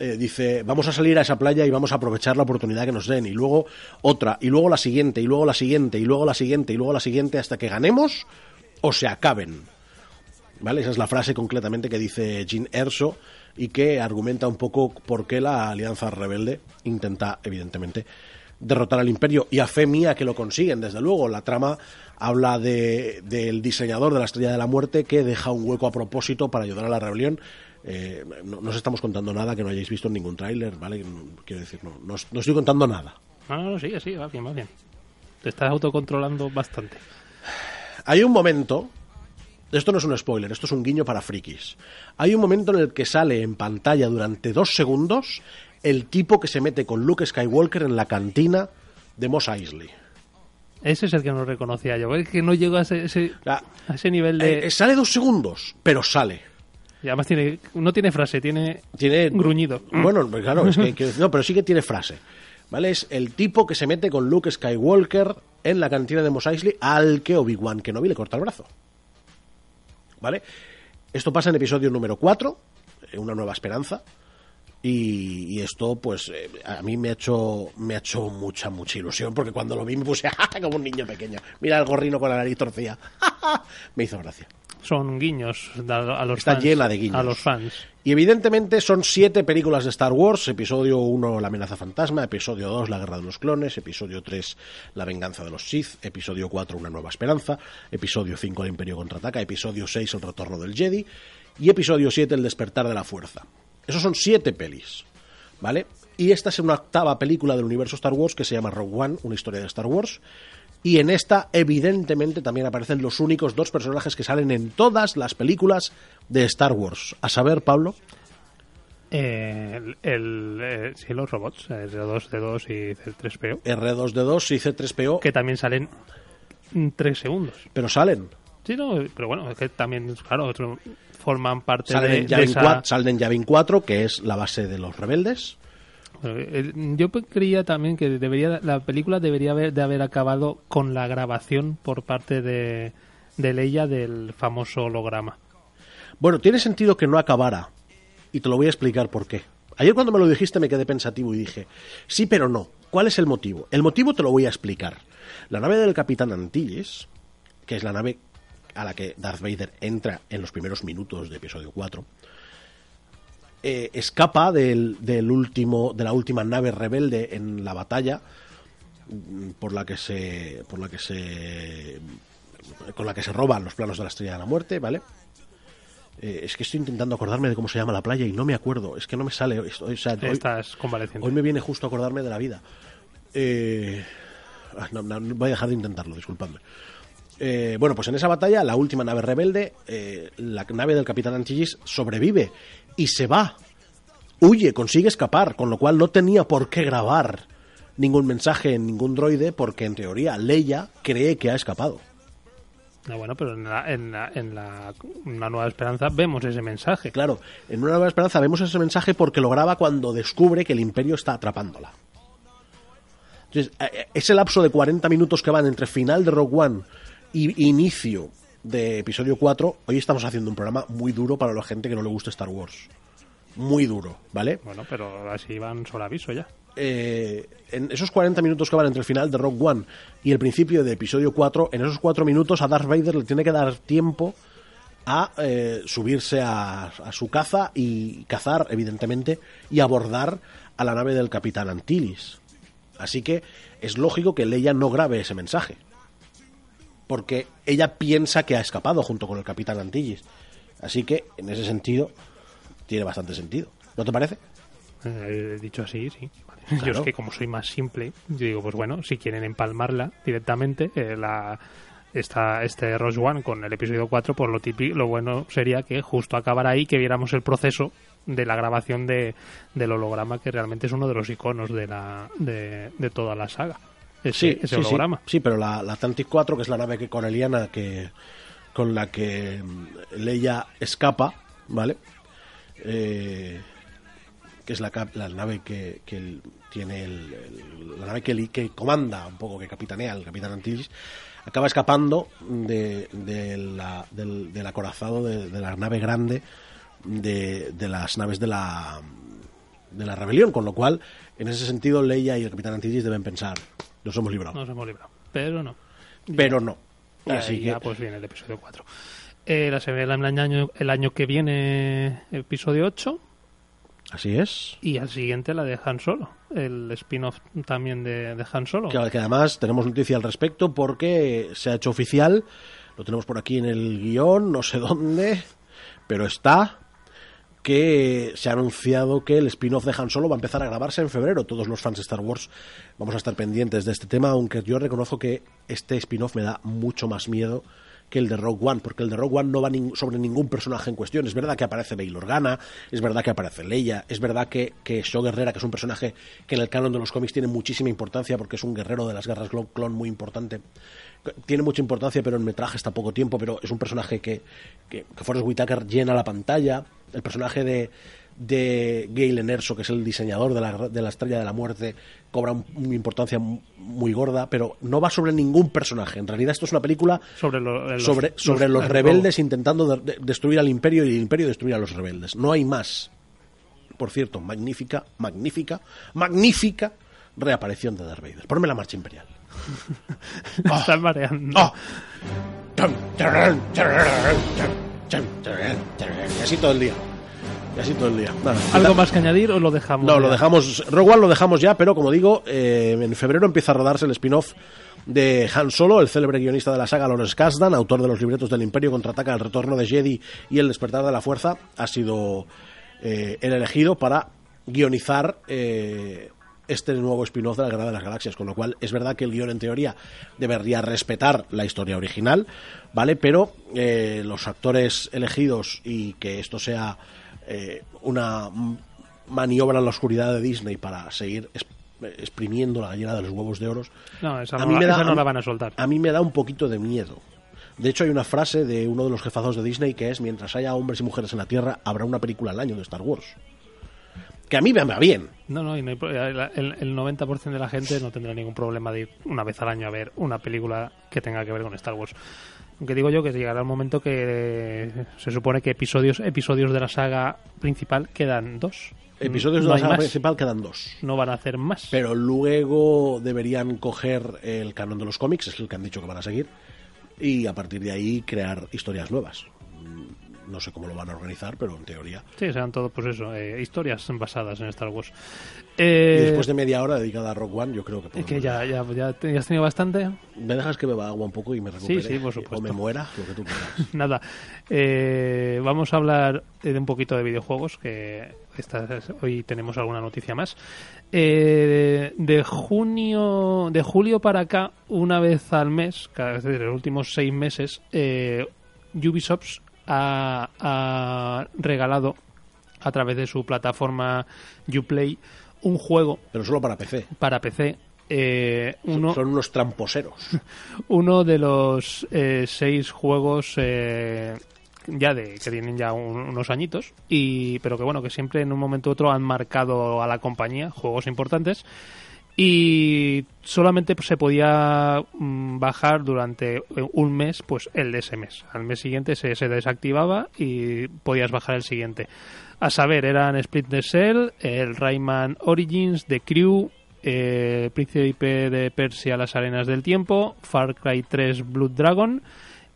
eh, dice, vamos a salir a esa playa y vamos a aprovechar la oportunidad que nos den, y luego otra, y luego la siguiente, y luego la siguiente, y luego la siguiente, y luego la siguiente, hasta que ganemos o se acaben. ¿Vale? Esa es la frase concretamente que dice Jean Erso y que argumenta un poco por qué la Alianza Rebelde intenta, evidentemente, derrotar al imperio y a fe mía que lo consiguen, desde luego. La trama habla de, del diseñador de la Estrella de la Muerte que deja un hueco a propósito para ayudar a la rebelión. Eh, no, no os estamos contando nada que no hayáis visto en ningún tráiler, ¿vale? Quiero decir, no, no, estoy contando nada. No, no, no, sigue, sí, va bien, va bien. Te estás autocontrolando bastante. Hay un momento, esto no es un spoiler, esto es un guiño para frikis. Hay un momento en el que sale en pantalla durante dos segundos el tipo que se mete con Luke Skywalker en la cantina de Mos Eisley. Ese es el que no reconocía yo. Es que no llego a ese, ese- La- a ese nivel de... Eh, sale dos segundos, pero sale. Y además tiene, no tiene frase, tiene Tiene gruñido. Bueno, pues claro, es que, que- no, pero sí que tiene frase. ¿Vale? Es el tipo que se mete con Luke Skywalker en la cantina de Mos Eisley al que Obi-Wan Kenobi le corta el brazo. ¿Vale? Esto pasa en episodio número 4, eh, Una nueva esperanza. Y, y esto, pues, eh, a mí me ha hecho me ha hecho mucha, mucha ilusión, porque cuando lo vi me puse como un niño pequeño. Mira el gorrino con la nariz torcida. me hizo gracia. Son guiños a, a los Está fans. llena de guiños. A los fans. Y evidentemente son siete películas de Star Wars. Episodio 1, La amenaza fantasma. Episodio 2, La guerra de los clones. Episodio 3, La venganza de los Sith. Episodio 4, Una nueva esperanza. Episodio 5, El imperio contraataca. Episodio 6, El retorno del Jedi. Y episodio 7, El despertar de la fuerza. Esos son siete pelis. ¿Vale? Y esta es una octava película del universo Star Wars que se llama Rogue One, una historia de Star Wars. Y en esta, evidentemente, también aparecen los únicos dos personajes que salen en todas las películas de Star Wars. A saber, Pablo, Eh, el, el, eh, sí, los robots, eh, R2D2 y C3PO, R2D2 y C3PO, que también salen en tres segundos. pero salen. Sí, no, pero bueno, es que también, claro, forman parte Salen de, en, de Yavin esa... 4, salen en Yavin 4, que es la base de los rebeldes. Eh, Yo pe- creía también que debería la película debería haber, de haber acabado con la grabación por parte de, de Leia del famoso holograma. Bueno, tiene sentido que no acabara. Y te lo voy a explicar por qué. Ayer cuando me lo dijiste me quedé pensativo y dije, sí, pero no. ¿Cuál es el motivo? El motivo te lo voy a explicar. La nave del Capitán Antilles, que es la nave a la que Darth Vader entra en los primeros minutos de episodio 4, eh, escapa del, del último, de la última nave rebelde en la batalla mm, por la que se por la que se con la que se roban los planos de la estrella de la muerte, ¿vale? Eh, es que estoy intentando acordarme de cómo se llama la playa y no me acuerdo. Es que no me sale. esto- o sea, hoy, Estás convaleciente. hoy me viene justo acordarme de la vida. Eh, ah, no, no, voy a dejar de intentarlo, disculpadme. Eh, bueno, pues en esa batalla, la última nave rebelde, eh, la nave del Capitán Antilles sobrevive y se va. Huye, consigue escapar, con lo cual no tenía por qué grabar ningún mensaje en ningún droide, porque en teoría Leia cree que ha escapado. Ah, bueno, pero en la, en, la, en la Una Nueva Esperanza vemos ese mensaje. Claro, en Una Nueva Esperanza vemos ese mensaje porque lo graba cuando descubre que el Imperio está atrapándola. Entonces, eh, ese lapso de 40 minutos que van entre final de Rogue One inicio de episodio 4, hoy estamos haciendo un programa muy duro para la gente que no le gusta Star Wars. Muy duro, ¿vale? Bueno, pero así van sobre aviso ya. eh, en esos 40 minutos que van entre el final de Rogue One y el principio de episodio 4, en esos 4 minutos a Darth Vader le tiene que dar tiempo a eh, subirse a, a su caza y cazar, evidentemente, y abordar a la nave del Capitán Antilles. Así que es lógico que Leia no grabe ese mensaje. Porque ella piensa que ha escapado junto con el Capitán Antilles. Así que, en ese sentido, tiene bastante sentido. ¿No te parece? Eh, dicho así, sí. Vale. Yo Claro. es que como soy más simple, yo digo, pues bueno, si quieren empalmarla directamente, eh, la, esta, este Rogue One con el episodio 4, pues lo, típico, lo bueno sería que justo acabara ahí, que viéramos el proceso de la grabación de, del holograma, que realmente es uno de los iconos de, la, de, de toda la saga. Ese, ese sí, holograma. Sí, pero la, la Atlantic 4, que es la nave que coreliana que con la que mm, Leia escapa, ¿vale? Eh, que es la, la nave que, tiene el, el- la nave que, comanda un poco, que capitanea el capitán Antilles, acaba escapando de, de la- del, del acorazado de, de la nave grande de, de las naves de la de la rebelión, con lo cual, en ese sentido, Leia y el capitán Antilles deben pensar, nos hemos librado. Nos hemos librado. Pero no. Pero no. Y Así que, ya pues viene el episodio 4. Eh, la se ve el año, el año que viene episodio 8 así es. y al siguiente la de Han Solo, el spin-off también de, de Han Solo. Que, que además tenemos noticia al respecto porque se ha hecho oficial, lo tenemos por aquí en el guion, no sé dónde, pero está que se ha anunciado que el spin-off de Han Solo va a empezar a grabarse en febrero. Todos los fans de Star Wars vamos a estar pendientes de este tema, aunque yo reconozco que este spin-off me da mucho más miedo que el de Rogue One, porque el de Rogue One no va nin- sobre ningún personaje en cuestión. Es verdad que aparece Bail Organa, es verdad que aparece Leia, es verdad que, que Shaw Guerrera, que es un personaje que en el canon de los cómics tiene muchísima importancia porque es un guerrero de las guerras clon muy importante. Tiene mucha importancia, pero en metraje está poco tiempo, pero es un personaje que, que, que Forrest Whitaker llena la pantalla. El personaje de, de Galen Erso, que es el diseñador de la, de la Estrella de la Muerte, cobra un- una importancia mu- muy gorda, pero no va sobre ningún personaje. En realidad esto es una película sobre lo- los, sobre, sobre los, el rebeldes intentando de- de- destruir al imperio y el imperio destruir a los rebeldes. No hay más. Por cierto, magnífica, magnífica, magnífica reaparición de Darth Vader. Ponme la marcha imperial. Me estás mareando. ¡Oh! Chararán. Y así todo el día. Y así todo el día. Nada, ¿Algo más que añadir o lo dejamos? no, ya? lo dejamos. Rogue One lo dejamos ya, pero como digo, eh, en febrero empieza a rodarse el spin-off de Han Solo, el célebre guionista de la saga Lawrence Kasdan, autor de los libretos del Imperio contraataca, El retorno de Jedi y El despertar de la fuerza, ha sido eh, el elegido para guionizar eh, este nuevo spin-off de la Guerra de las Galaxias, con lo cual es verdad que el guion en teoría debería respetar la historia original, ¿vale? Pero eh, los actores elegidos y que esto sea eh, una maniobra en la oscuridad de Disney para seguir exprimiendo la gallina de los huevos de oros, No, esa, A mí me da- esa no la van a soltar. a mí me da un poquito de miedo. De hecho, hay una frase de uno de los jefazos de Disney que es: mientras haya hombres y mujeres en la Tierra, habrá una película al año de Star Wars. Que a mí me va bien. No, no, y no hay el, el 90% de la gente no tendrá ningún problema de ir una vez al año a ver una película que tenga que ver con Star Wars. Aunque digo yo que llegará el momento que eh, se supone que episodios episodios de la saga principal quedan dos. Episodios No de la saga más. principal quedan dos. No van a hacer más. Pero luego deberían coger el canon de los cómics, es el que han dicho que van a seguir, y a partir de ahí crear historias nuevas. No sé cómo lo van a organizar, pero en teoría. Sí, serán todo, pues eso, eh, historias basadas en Star Wars. Y Eh, después de media hora dedicada a Rock One, yo creo que podemos que ya, ya, ya, te- ya has tenido bastante. ¿Me dejas que beba agua un poco y me recupere? sí, por supuesto. O me muera, lo que tú quieras. Nada, eh, vamos a hablar de un poquito de videojuegos, que esta, hoy tenemos alguna noticia más. Eh, de junio, de julio para acá, una vez al mes, cada vez en los últimos seis meses, eh, Ubisoft ha, ha regalado a través de su plataforma Uplay un juego Pero solo para PC. para PC. eh, uno, Son unos tramposeros. uno de los eh, seis juegos eh, ya de que tienen ya un- unos añitos y pero que bueno que siempre en un momento u otro han marcado a la compañía juegos importantes y solamente se podía mm, bajar durante eh, un mes pues el de ese mes. Al mes siguiente se, se desactivaba y podías bajar el siguiente. A saber eran Splinter Cell el Rayman Origins The Crew eh, Príncipe de Persia Las Arenas del Tiempo Far Cry 3 Blood Dragon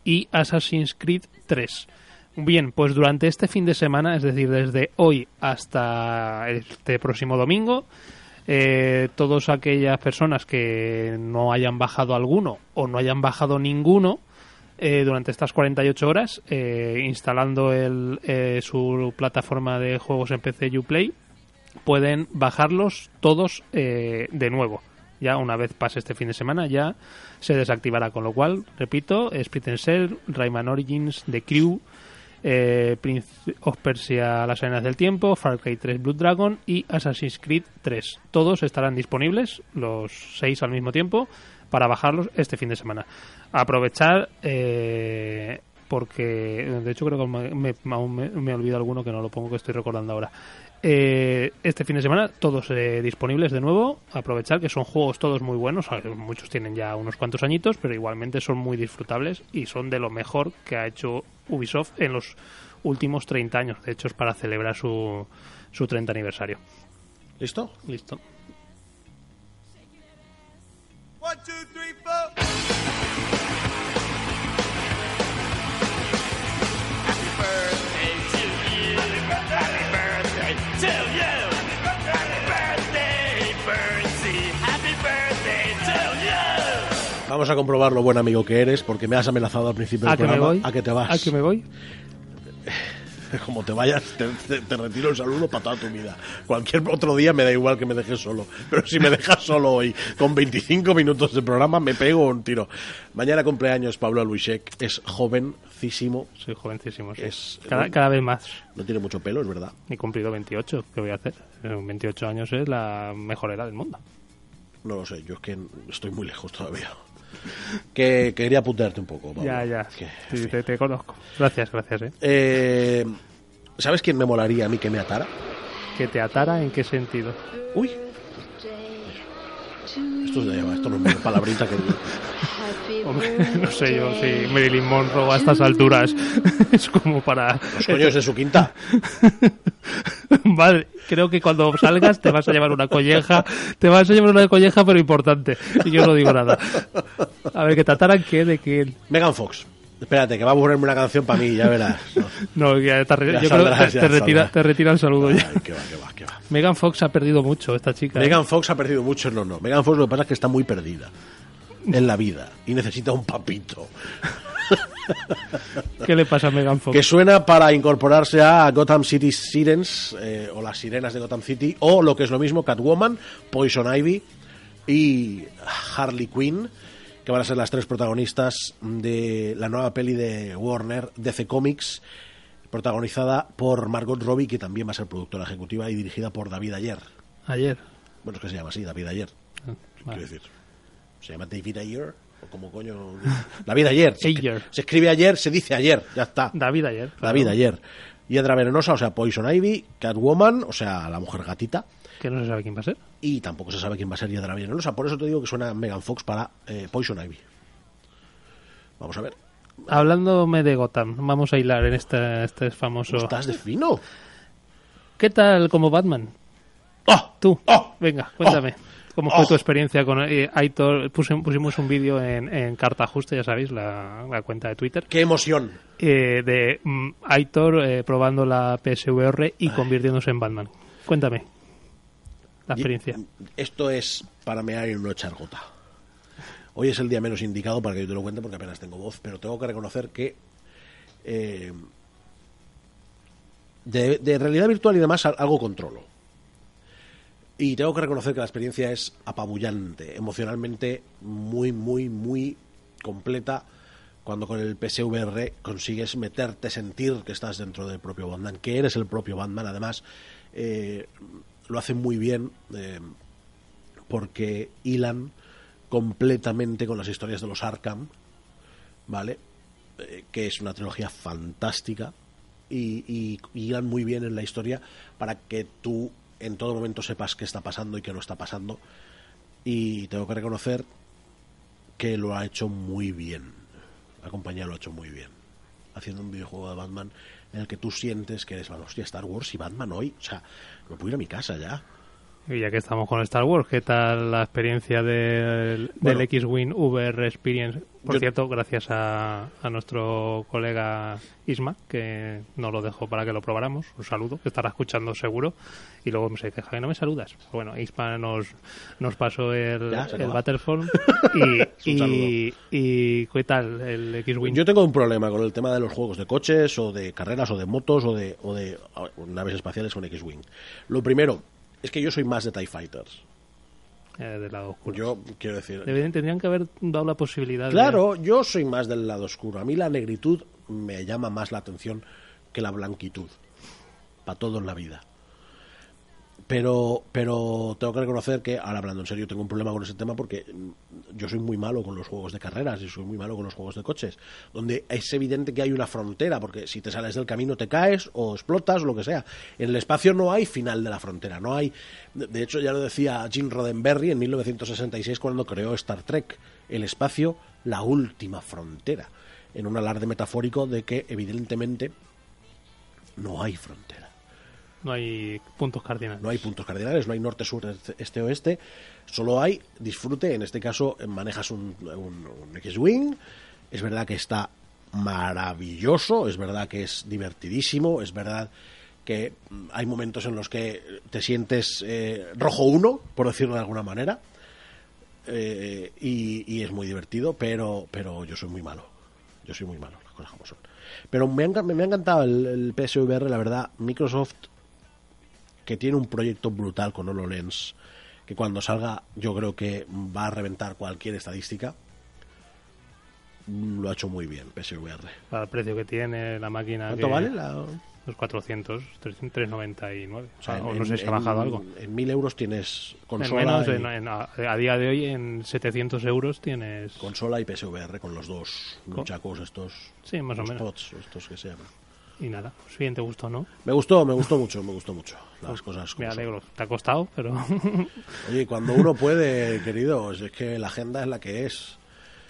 y Assassin's Creed 3 Bien, pues durante este fin de semana, es decir, desde hoy hasta este próximo domingo, eh, todas aquellas personas que no hayan bajado alguno o no hayan bajado ninguno eh, durante estas 48 horas, eh, instalando el, eh, su plataforma de juegos en PC Uplay, pueden bajarlos todos eh, de nuevo. Ya una vez pase este fin de semana ya se desactivará, con lo cual, repito, Split Cell, Rayman Origins, The Crew, eh, Prince of Persia Las Arenas del Tiempo, Far Cry 3 Blood Dragon y Assassin's Creed 3. Todos estarán disponibles, los seis al mismo tiempo, para bajarlos este fin de semana. Aprovechar, eh, porque de hecho creo que me, me, me, me olvido alguno que no lo pongo, que estoy recordando ahora. Eh, este fin de semana todos eh, disponibles de nuevo. Aprovechar que son juegos todos muy buenos. A ver, Muchos tienen ya unos cuantos añitos, pero igualmente son muy disfrutables y son de lo mejor que ha hecho Ubisoft en los últimos 30 años. De hecho, es para celebrar su, su 30 aniversario. ¿Listo? Listo. One, two, three, Vamos a comprobar lo buen amigo que eres, porque me has amenazado al principio del ¿A que me programa. voy? ¿A que te vas? ¿A que me voy? Como te vayas, te, te- te retiro el saludo para toda tu vida. Cualquier otro día me da igual que me dejes solo. Pero si me dejas solo hoy, con 25 minutos de programa, me pego un tiro. Mañana cumpleaños Pablo Luisek. Es jovencísimo. Soy jovencísimo. sí. Es- cada, cada vez más. No tiene mucho pelo, es verdad. He cumplido 28. ¿Qué voy a hacer? Eh, 28 años es la mejor edad del mundo. No lo sé, yo es que estoy muy lejos todavía. Que quería apuntarte un poco, Pablo. Ya, ya. Que, Sí, te, te conozco. Gracias, gracias. ¿eh? Eh, ¿Sabes quién me molaría a mí que me atara? ¿Que te atara en qué sentido? Uy, esto es de esto no es una palabrita que Hombre, no sé yo si Marilyn Monroe a estas alturas es como para... los coños de su quinta. Vale, creo que cuando salgas te vas a llevar una colleja, te vas a llevar una colleja pero importante. Y yo no digo nada. A ver, que te ataran qué, de quién. Megan Fox. Espérate, que va a ponerme una canción para mí, ya verás. No. No, ya te, re- Ya yo creo que saldrás, te, ya te retira, te retira el saludo ya. Ay, que va, que va, que va. Megan Fox ha perdido mucho, esta chica. ¿eh? Megan Fox ha perdido mucho, no, no. Megan Fox lo que pasa es que está muy perdida en la vida y necesita un papito. ¿Qué le pasa a Megan Fox? Que suena para incorporarse a Gotham City Sirens, eh, o las sirenas de Gotham City, o lo que es lo mismo, Catwoman, Poison Ivy y Harley Quinn, que van a ser las tres protagonistas de la nueva peli de Warner, DC Comics, protagonizada por Margot Robbie, que también va a ser productora ejecutiva y dirigida por David Ayer. Ayer. Bueno, es que se llama así, David Ayer. Ah, vale. Quiero decir, se llama David Ayer, o como coño. David Ayer. Se, Ayer. se escribe ayer, se dice ayer, ya está. David ayer. claro. David ayer. Hiedra venenosa, o sea, Poison Ivy, Catwoman, o sea, la mujer gatita. Que no se sabe quién va a ser. Y tampoco se sabe quién va a ser Hiedra venenosa. Por eso te digo que suena Megan Fox para eh, Poison Ivy. Vamos a ver. Hablándome de Gotham, vamos a hilar en este, este famoso... ¿Estás de fino? ¿Qué tal como Batman? ¡Oh! Tú, ¡Oh! venga, cuéntame. ¿Cómo fue ¡Oh! tu experiencia con eh, Aitor? Puse- pusimos un vídeo en, en Carta Ajuste, ya sabéis, la, la cuenta de Twitter, ¡Qué emoción! eh, de mm, Aitor eh, probando la PSVR y convirtiéndose en Batman. Cuéntame la experiencia. Esto es para mear y no echar gota. Hoy es el día menos indicado para que yo te lo cuente porque apenas tengo voz, pero tengo que reconocer que eh, de, de realidad virtual y demás al- algo controlo. Y tengo que reconocer que la experiencia es apabullante, emocionalmente muy, muy, muy completa cuando con el PSVR consigues meterte, sentir que estás dentro del propio Batman, que eres el propio Batman. Además, eh, lo hace muy bien eh, porque hilan completamente con las historias de los Arkham, ¿vale? Eh, que es una trilogía fantástica y, y, hilan muy bien en la historia para que tú en todo momento sepas qué está pasando y qué no está pasando. Y tengo que reconocer que lo ha hecho muy bien. La compañía lo ha hecho muy bien. Haciendo un videojuego de Batman en el que tú sientes que eres, bueno, hostia, Star Wars y Batman hoy. O sea, me puedo ir a mi casa ya. Y ya que estamos con Star Wars, ¿qué tal la experiencia del, Bueno. del X-Wing VR Experience? Por Yo- cierto, gracias a, a nuestro colega Isma, que nos lo dejó para que lo probáramos. Un saludo, que estará escuchando seguro. Y luego me se queja que no me saludas. Bueno, Isma nos, nos pasó el, Ya, el. Battlefront. y, y, y ¿qué tal el X-Wing? Yo tengo un problema con el tema de los juegos de coches o de carreras o de motos o de, o de naves espaciales con X-Wing. Lo primero es que yo soy más de TIE Fighters. Eh, del lado oscuro. Yo quiero decir... Deberían- tendrían que haber dado la posibilidad de- Claro, yo soy más del lado oscuro. A mí la negritud me llama más la atención que la blanquitud. Para todo en la vida. Pero, pero tengo que reconocer que, ahora hablando en serio, tengo un problema con ese tema porque mm, yo soy muy malo con los juegos de carreras y soy muy malo con los juegos de coches, donde es evidente que hay una frontera, porque si te sales del camino te caes o explotas o lo que sea. En el espacio no hay final de la frontera, no hay. De de hecho, ya lo decía Jim Roddenberry en 1966 cuando creó Star Trek, el espacio, la última frontera, en un alarde metafórico de que evidentemente no hay frontera. No hay puntos cardinales. No hay puntos cardinales, no hay norte, sur, este, oeste. Solo hay disfrute. En este caso, manejas un, un, un X-Wing. Es verdad que está maravilloso. Es verdad que es divertidísimo. Es verdad que hay momentos en los que te sientes eh, rojo uno, por decirlo de alguna manera. Eh, y, es muy divertido, pero, pero yo soy muy malo. Yo soy muy malo, las cosas como son. Pero me ha, enca- me ha encantado el, el PSVR, la verdad. Microsoft que tiene un proyecto brutal con HoloLens, que cuando salga yo creo que va a reventar cualquier estadística. Lo ha hecho muy bien PSVR. Para el precio que tiene la máquina. ¿Cuánto que- vale? La... Los 400, 399. O sea, o en- no sé si ha en- bajado algo. En mil euros tienes En consola, menos, y, a, día de hoy, en 700 euros tienes. consola y PSVR con los dos luchacos estos. Sí, más o menos. pods, estos que se llaman. Y nada, pues bien, te gustó, ¿no? Me gustó, me gustó mucho, me gustó mucho. Las cosas como Me son. alegro. Te ha costado, pero Oye, cuando uno puede, queridos, es que la agenda es la que es.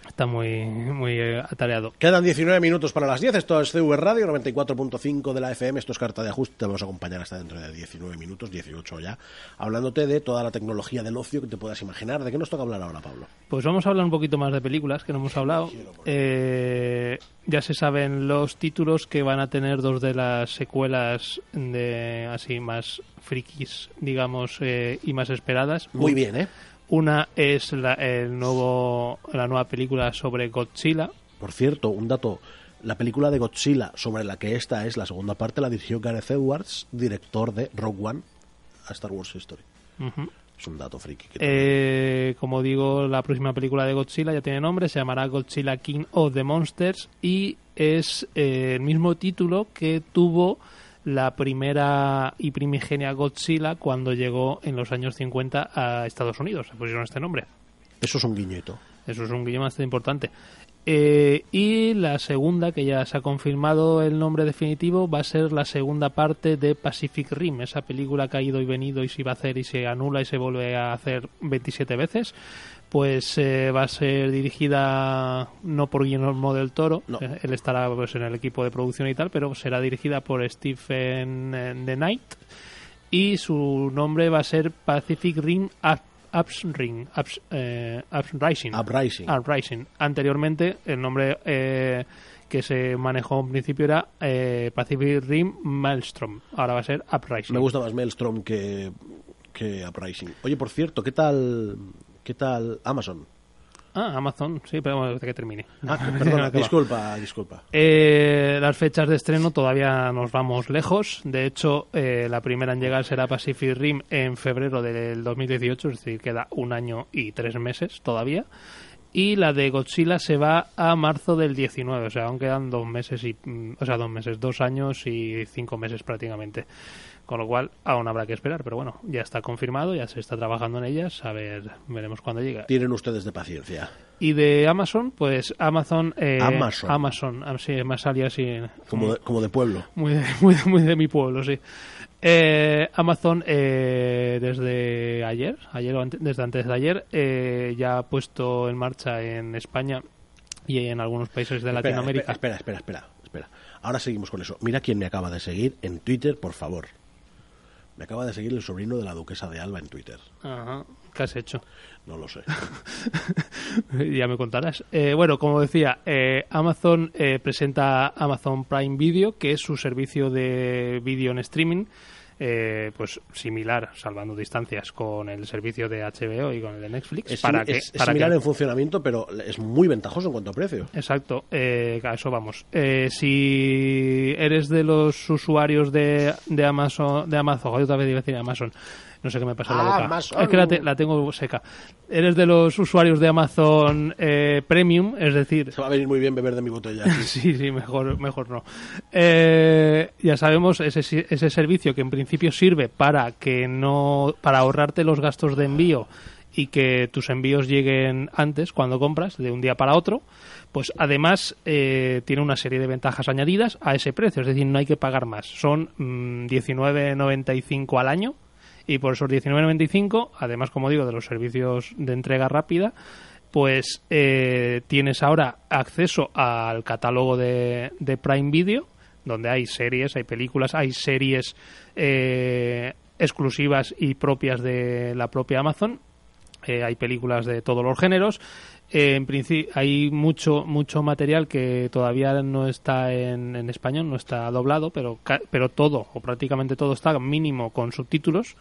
Está muy, muy eh, atareado. Quedan 19 minutos para las 10. Esto es CV Radio 94.5 de la FM. Esto es Carta de Ajuste. Te vamos a acompañar hasta dentro de 19 minutos, 18 ya, hablándote de toda la tecnología del ocio que te puedas imaginar. ¿De qué nos toca hablar ahora, Pablo? Pues vamos a hablar un poquito más de películas que no hemos hablado. Eh, ya se saben los títulos que van a tener dos de las secuelas de así más frikis, digamos, eh, y más esperadas. Muy bien, ¿eh? Una es la, el nuevo, la nueva película sobre Godzilla. Por cierto, un dato. La película de Godzilla, sobre la que esta es la segunda parte, la dirigió Gareth Edwards, director de Rogue One a Star Wars History. Es un dato friki. que Eh, como digo, la próxima película de Godzilla ya tiene nombre, se llamará Godzilla King of the Monsters y es eh, el mismo título que tuvo la primera y primigenia Godzilla cuando llegó en los años 50 a Estados Unidos. Se pusieron este nombre. Eso es un guiñito. Eso es un guiño bastante importante. Eh, y la segunda, que ya se ha confirmado el nombre definitivo, va a ser la segunda parte de Pacific Rim, esa película que ha ido y venido y se iba a hacer y se anula y se vuelve a hacer 27 veces. Pues eh, va a ser dirigida no por Guillermo del Toro, No. eh, él estará pues, en el equipo de producción y tal, pero será dirigida por Stephen eh, The Knight y su nombre va a ser Pacific Rim Up-. Ups, eh, Uprising. Uprising. Uprising. Anteriormente, el nombre eh, que se manejó en principio era eh, Pacific Rim Maelstrom. Ahora va a ser Uprising. Me gusta más Maelstrom que, que Uprising. Oye, por cierto, ¿qué tal, qué tal Amazon? Ah, Amazon, sí, pero bueno, que termine. Ah, perdona, disculpa, disculpa. Eh, las fechas de estreno todavía nos vamos lejos. De hecho, eh, la primera en llegar será Pacific Rim en febrero del 2018, es decir, queda un año y tres meses todavía. Y la de Godzilla se va a marzo del 19, o sea, aún quedan dos meses y, mm, o sea, dos meses, dos años y cinco meses prácticamente. Con lo cual, aún habrá que esperar, pero bueno, ya está confirmado, ya se está trabajando en ellas, a ver, veremos cuándo llega. Tienen ustedes de paciencia. Y de Amazon, pues Amazon... eh, Amazon. Amazon, ah, sí, me salía así. Como de, como de pueblo. Muy de, muy, de- muy de mi pueblo, sí. Eh, Amazon eh, desde ayer, ayer o ante- desde antes de ayer, eh, ya ha puesto en marcha en España y en algunos países de Espera, Latinoamérica. Espera, espera, espera, espera. Ahora seguimos con eso. Mira quién me acaba de seguir en Twitter, por favor. Me acaba de seguir el sobrino de la duquesa de Alba en Twitter. Ajá, ¿Qué has hecho? No lo sé. ya me contarás. Eh, bueno, como decía, eh, Amazon eh, presenta Amazon Prime Video, que es su servicio de vídeo en streaming, eh, pues similar, salvando distancias, con el servicio de HBO y con el de Netflix. Es, para que, es- similar que- en funcionamiento, pero es muy ventajoso en cuanto a precio. Exacto, eh, a eso vamos. Eh, si eres de los usuarios de, de Amazon, de Amazon, otra vez iba a decir Amazon, no sé qué me pasa en la Ah, boca. Es que la, te- la tengo seca. Eres de los usuarios de Amazon eh, Premium, es decir, Se va a venir muy bien beber de mi botella. sí, sí, mejor, mejor no. Eh, ya sabemos ese, ese servicio que en principio sirve para que no, para ahorrarte los gastos de envío y que tus envíos lleguen antes cuando compras, de un día para otro, pues además eh, tiene una serie de ventajas añadidas a ese precio, es decir, no hay que pagar más. Son mm, 19,95 al año y por esos 19,95, además, como digo, de los servicios de entrega rápida, pues eh, tienes ahora acceso al catálogo de, de Prime Video, donde hay series, hay películas, hay series eh, exclusivas y propias de la propia Amazon. Eh, hay películas de todos los géneros. En principio hay mucho mucho material que todavía no está en, en español, no está doblado, pero pero todo o prácticamente todo está mínimo con subtítulos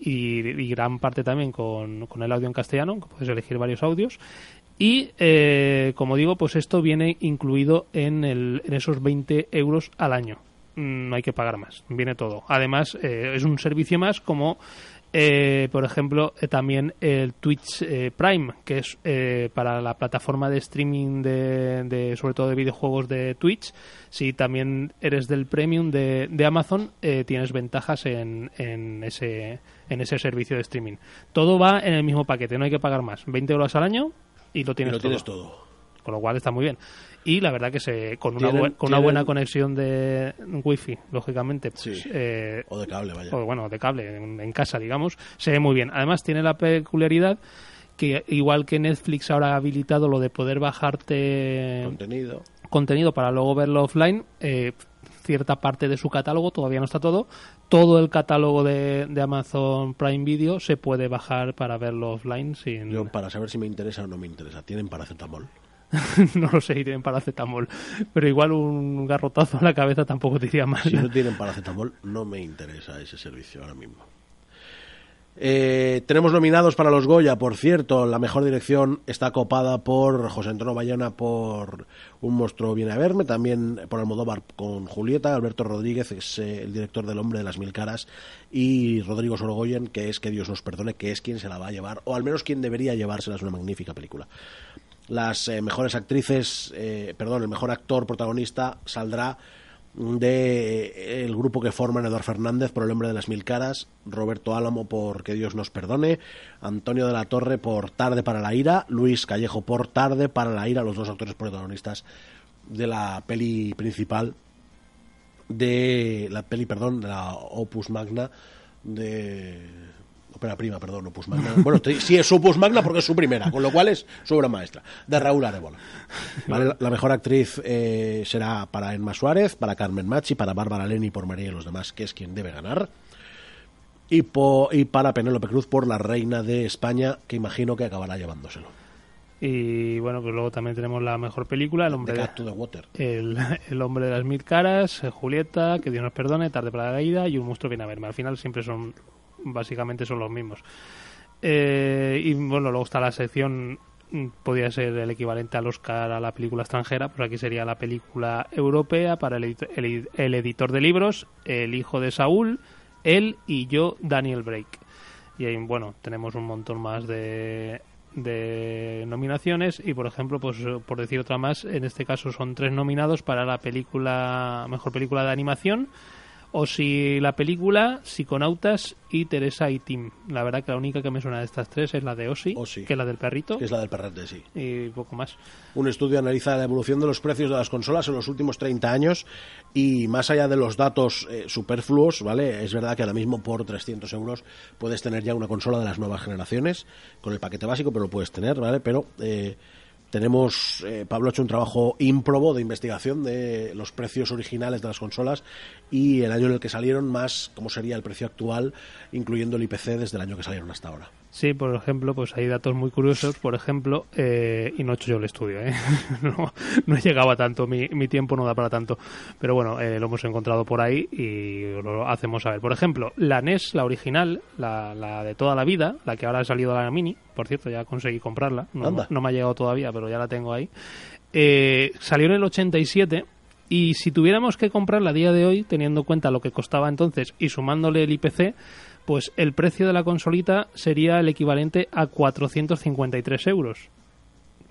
y, y gran parte también con, con el audio en castellano, que puedes elegir varios audios. Y, eh, como digo, pues esto viene incluido en, el, en esos 20 euros al año. Mm, No hay que pagar más, viene todo. Además, eh, es un servicio más como, eh, por ejemplo, eh, también el Twitch eh, Prime, que es eh, para la plataforma de streaming de, de, sobre todo de videojuegos de Twitch. Si también eres del Premium de, de Amazon, eh, tienes ventajas en, en, ese, en ese servicio de streaming. Todo va en el mismo paquete, no hay que pagar más. 20 euros al año y lo Y tienes, lo tienes todo. Con lo cual está muy bien. Y la verdad que se con una, buen- con una buena conexión de wifi, lógicamente, pues, Sí. eh, O de cable, vaya. o bueno, de cable, en, en casa, digamos, se ve muy bien. Además tiene la peculiaridad que igual que Netflix ahora ha habilitado lo de poder bajarte Contenido. contenido para luego verlo offline, eh, cierta parte de su catálogo, todavía no está todo, todo el catálogo de, de Amazon Prime Video se puede bajar para verlo offline sin... Yo, para saber si me interesa o no me interesa, ¿tienen paracetamol? no lo sé, y tienen paracetamol, pero igual un garrotazo en la cabeza tampoco te iría mal. Si no tienen paracetamol, no me interesa ese servicio ahora mismo. Eh, tenemos nominados para los Goya, por cierto. La mejor dirección está copada por José Antonio Bayona por Un monstruo viene a verme, también por Almodóvar con Julieta, Alberto Rodríguez es eh, el director del Hombre de las Mil Caras y Rodrigo Sorogoyen, que es Que Dios nos perdone, que es quien se la va a llevar, o al menos quien debería llevársela, es una magnífica película. Las eh, mejores actrices, eh, perdón, el mejor actor protagonista saldrá de eh, el grupo que forman Eduardo Fernández por El hombre de las mil caras, Roberto Álamo por Que Dios nos perdone, Antonio de la Torre por Tarde para la ira, Luis Callejo por Tarde para la ira, los dos actores protagonistas de la peli principal de la peli, perdón, de la Opus Magna de ópera prima, perdón, Opus Magna. Bueno, sí es Opus Magna porque es su primera, con lo cual es su obra maestra, de Raúl Arebola. Vale, la, mejor actriz eh, será para Emma Suárez, para Carmen Machi, para Bárbara Leni por María y los demás, que es quien debe ganar. Y, po- y para Penélope Cruz por la reina de España, que imagino que acabará llevándoselo. Y bueno, pues luego también tenemos la mejor película, El hombre de, the Water. el, el hombre de las mil caras, eh, Julieta, Que Dios nos perdone, Tarde para la ida y Un monstruo viene a verme. Al final siempre son, básicamente son los mismos. Eh, y bueno, luego está la sección, mm, podría ser el equivalente al Oscar a la película extranjera, pues aquí sería la película europea para el, el el editor de libros, El hijo de Saúl, él y yo, Daniel Blake. Y ahí, bueno, tenemos un montón más de, de nominaciones y, por ejemplo, pues por decir otra más, en este caso son tres nominados para la película, mejor película de animación, o si la película Psiconautas y Teresa y Tim. La verdad que la única que me suena de estas tres es la de Osi, Ozzy. que es la del perrito, Que es la del perrete, sí. y poco más. Un estudio analiza la evolución de los precios de las consolas en los últimos 30 años y más allá de los datos eh, superfluos, ¿vale? Es verdad que ahora mismo por 300 euros puedes tener ya una consola de las nuevas generaciones con el paquete básico, pero lo puedes tener, ¿vale? Pero eh, tenemos, eh, Pablo ha hecho un trabajo ímprobo de investigación de los precios originales de las consolas y el año en el que salieron más cómo sería el precio actual, incluyendo el IPC desde el año que salieron hasta ahora. Sí, por ejemplo, pues hay datos muy curiosos, por ejemplo, eh, y no he hecho yo el estudio, ¿eh? no, no he llegado a tanto, mi, mi tiempo no da para tanto, pero bueno, eh, lo hemos encontrado por ahí y lo hacemos saber. Por ejemplo, la NES, la original, la, la de toda la vida, la que ahora ha salido la Mini, por cierto, ya conseguí comprarla, no, no me ha llegado todavía, pero ya la tengo ahí, eh, salió en el 87 y si tuviéramos que comprarla a día de hoy, teniendo en cuenta lo que costaba entonces y sumándole el IPC, pues el precio de la consolita sería el equivalente a 453 euros,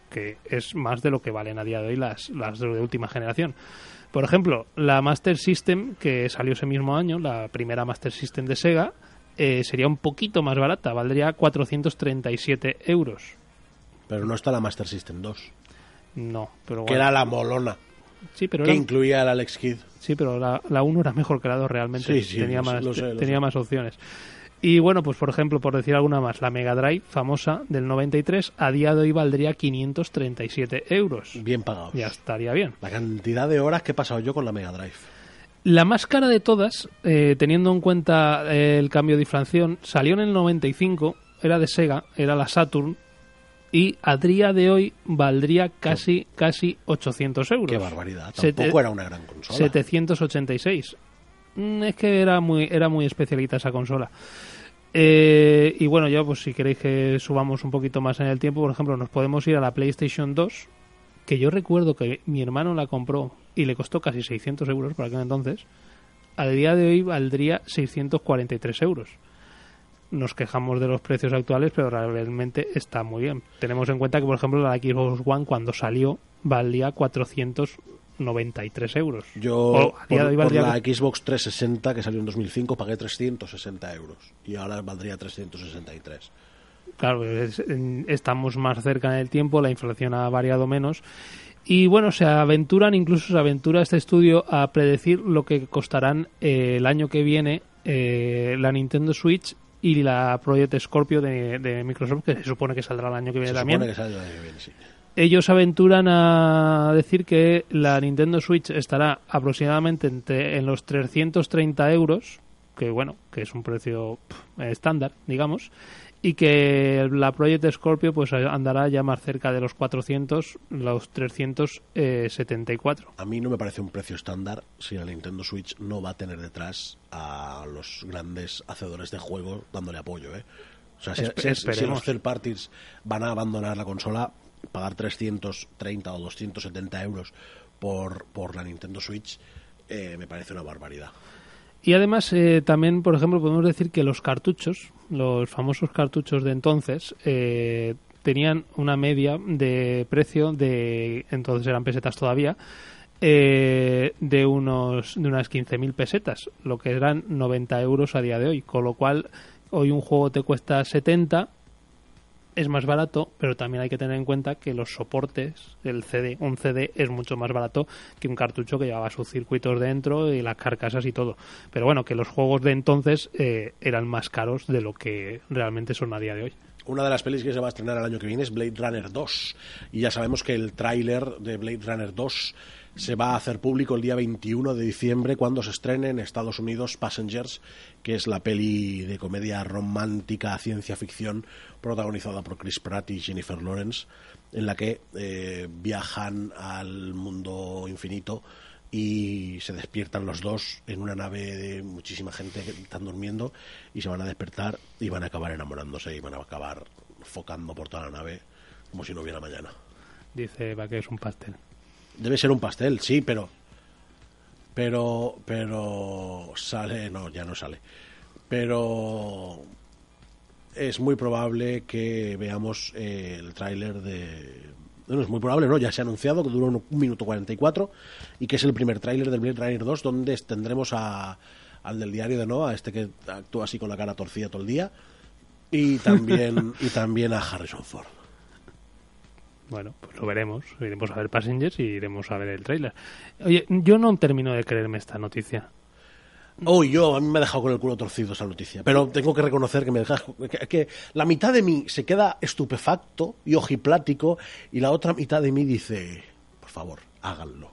que es más de lo que valen a día de hoy las, las de última generación. Por ejemplo, la Master System, que salió ese mismo año, la primera Master System de Sega, eh, sería un poquito más barata, valdría 437 euros. Pero no está la Master System 2, No, pero que bueno. era la molona, Sí, pero que era- incluía el Alex Kidd. Sí, pero la, la 1 era mejor que la 2 realmente. Sí, sí, tenía lo más, lo sé, lo tenía sé. más opciones. Y bueno, pues por ejemplo, por decir alguna más, la Mega Drive famosa del 93 a día de hoy valdría 537 euros. Bien pagados. Ya estaría bien. La cantidad de horas que he pasado yo con la Mega Drive. La más cara de todas, eh, teniendo en cuenta eh, el cambio de inflación, salió en el 95, era de Sega, era la Saturn, y a día de hoy valdría casi, casi 800 euros. Qué barbaridad. Tampoco era una gran consola. 786. Mm, Es que era muy, era muy especialita esa consola. Eh, y bueno, ya pues si queréis que subamos un poquito más en el tiempo, por ejemplo, nos podemos ir a la PlayStation 2, que yo recuerdo que mi hermano la compró y le costó casi 600 euros por aquel entonces. Al día de hoy valdría 643 euros. Nos quejamos de los precios actuales, pero realmente está muy bien. Tenemos en cuenta que, por ejemplo, la Xbox One cuando salió valía 493 euros. Yo, O por, por valdría- la Xbox 360 que salió en 2005, pagué 360 euros. Y ahora valdría 363. Claro, es- estamos más cerca en el tiempo, la inflación ha variado menos. Y bueno, se aventuran, incluso se aventura este estudio a predecir lo que costarán eh, el año que viene eh, la Nintendo Switch y la Project Scorpio de, de Microsoft, que se supone que saldrá el año que viene Se también. supone que sale el año que viene, sí. Ellos aventuran a decir que la Nintendo Switch estará aproximadamente entre, en los 330 euros, que bueno, que es un precio pff, estándar, digamos, y que la Project Scorpio pues andará ya más cerca de los 400, los 374. A mí no me parece un precio estándar si la Nintendo Switch no va a tener detrás a los grandes hacedores de juego dándole apoyo, ¿eh? O sea, si, los third parties van a abandonar la consola, pagar 330 o 270 euros por, por la Nintendo Switch eh, me parece una barbaridad. Y además, eh, también, por ejemplo, podemos decir que los cartuchos, los famosos cartuchos de entonces, eh, tenían una media de precio de, entonces eran pesetas todavía, eh, de unos de unas 15.000 pesetas, lo que eran 90 euros a día de hoy. Con lo cual, hoy un juego te cuesta 70, es más barato, pero también hay que tener en cuenta que los soportes, el CD, un CD es mucho más barato que un cartucho que llevaba sus circuitos dentro y las carcasas y todo. Pero bueno, que los juegos de entonces eh, eran más caros de lo que realmente son a día de hoy. Una de las pelis que se va a estrenar el año que viene es Blade Runner 2. Y ya sabemos que el tráiler de Blade Runner 2 se va a hacer público el día 21 de diciembre cuando se estrene en Estados Unidos Passengers, que es la peli de comedia romántica, ciencia ficción, protagonizada por Chris Pratt y Jennifer Lawrence, en la que eh, viajan al mundo infinito y se despiertan los dos en una nave de muchísima gente que están durmiendo y se van a despertar y van a acabar enamorándose y van a acabar focando por toda la nave como si no hubiera mañana. Dice va que es un pastel. Debe ser un pastel, sí, pero pero pero sale, no, ya no sale. Pero es muy probable que veamos eh, el tráiler de no es muy probable, no, ya se ha anunciado que dura un, un minuto 44 y que es el primer tráiler del Blade Runner 2 donde tendremos a, al del diario de Noah, este que actúa así con la cara torcida todo el día y también y también a Harrison Ford. Bueno, pues lo veremos. Iremos a ver Passengers y iremos a ver el tráiler. Oye, yo no termino de creerme esta noticia. Oh, yo, a mí me ha dejado con el culo torcido esa noticia. Pero tengo que reconocer que me deja, que, que la mitad de mí se queda estupefacto y ojiplático y la otra mitad de mí dice, por favor, háganlo.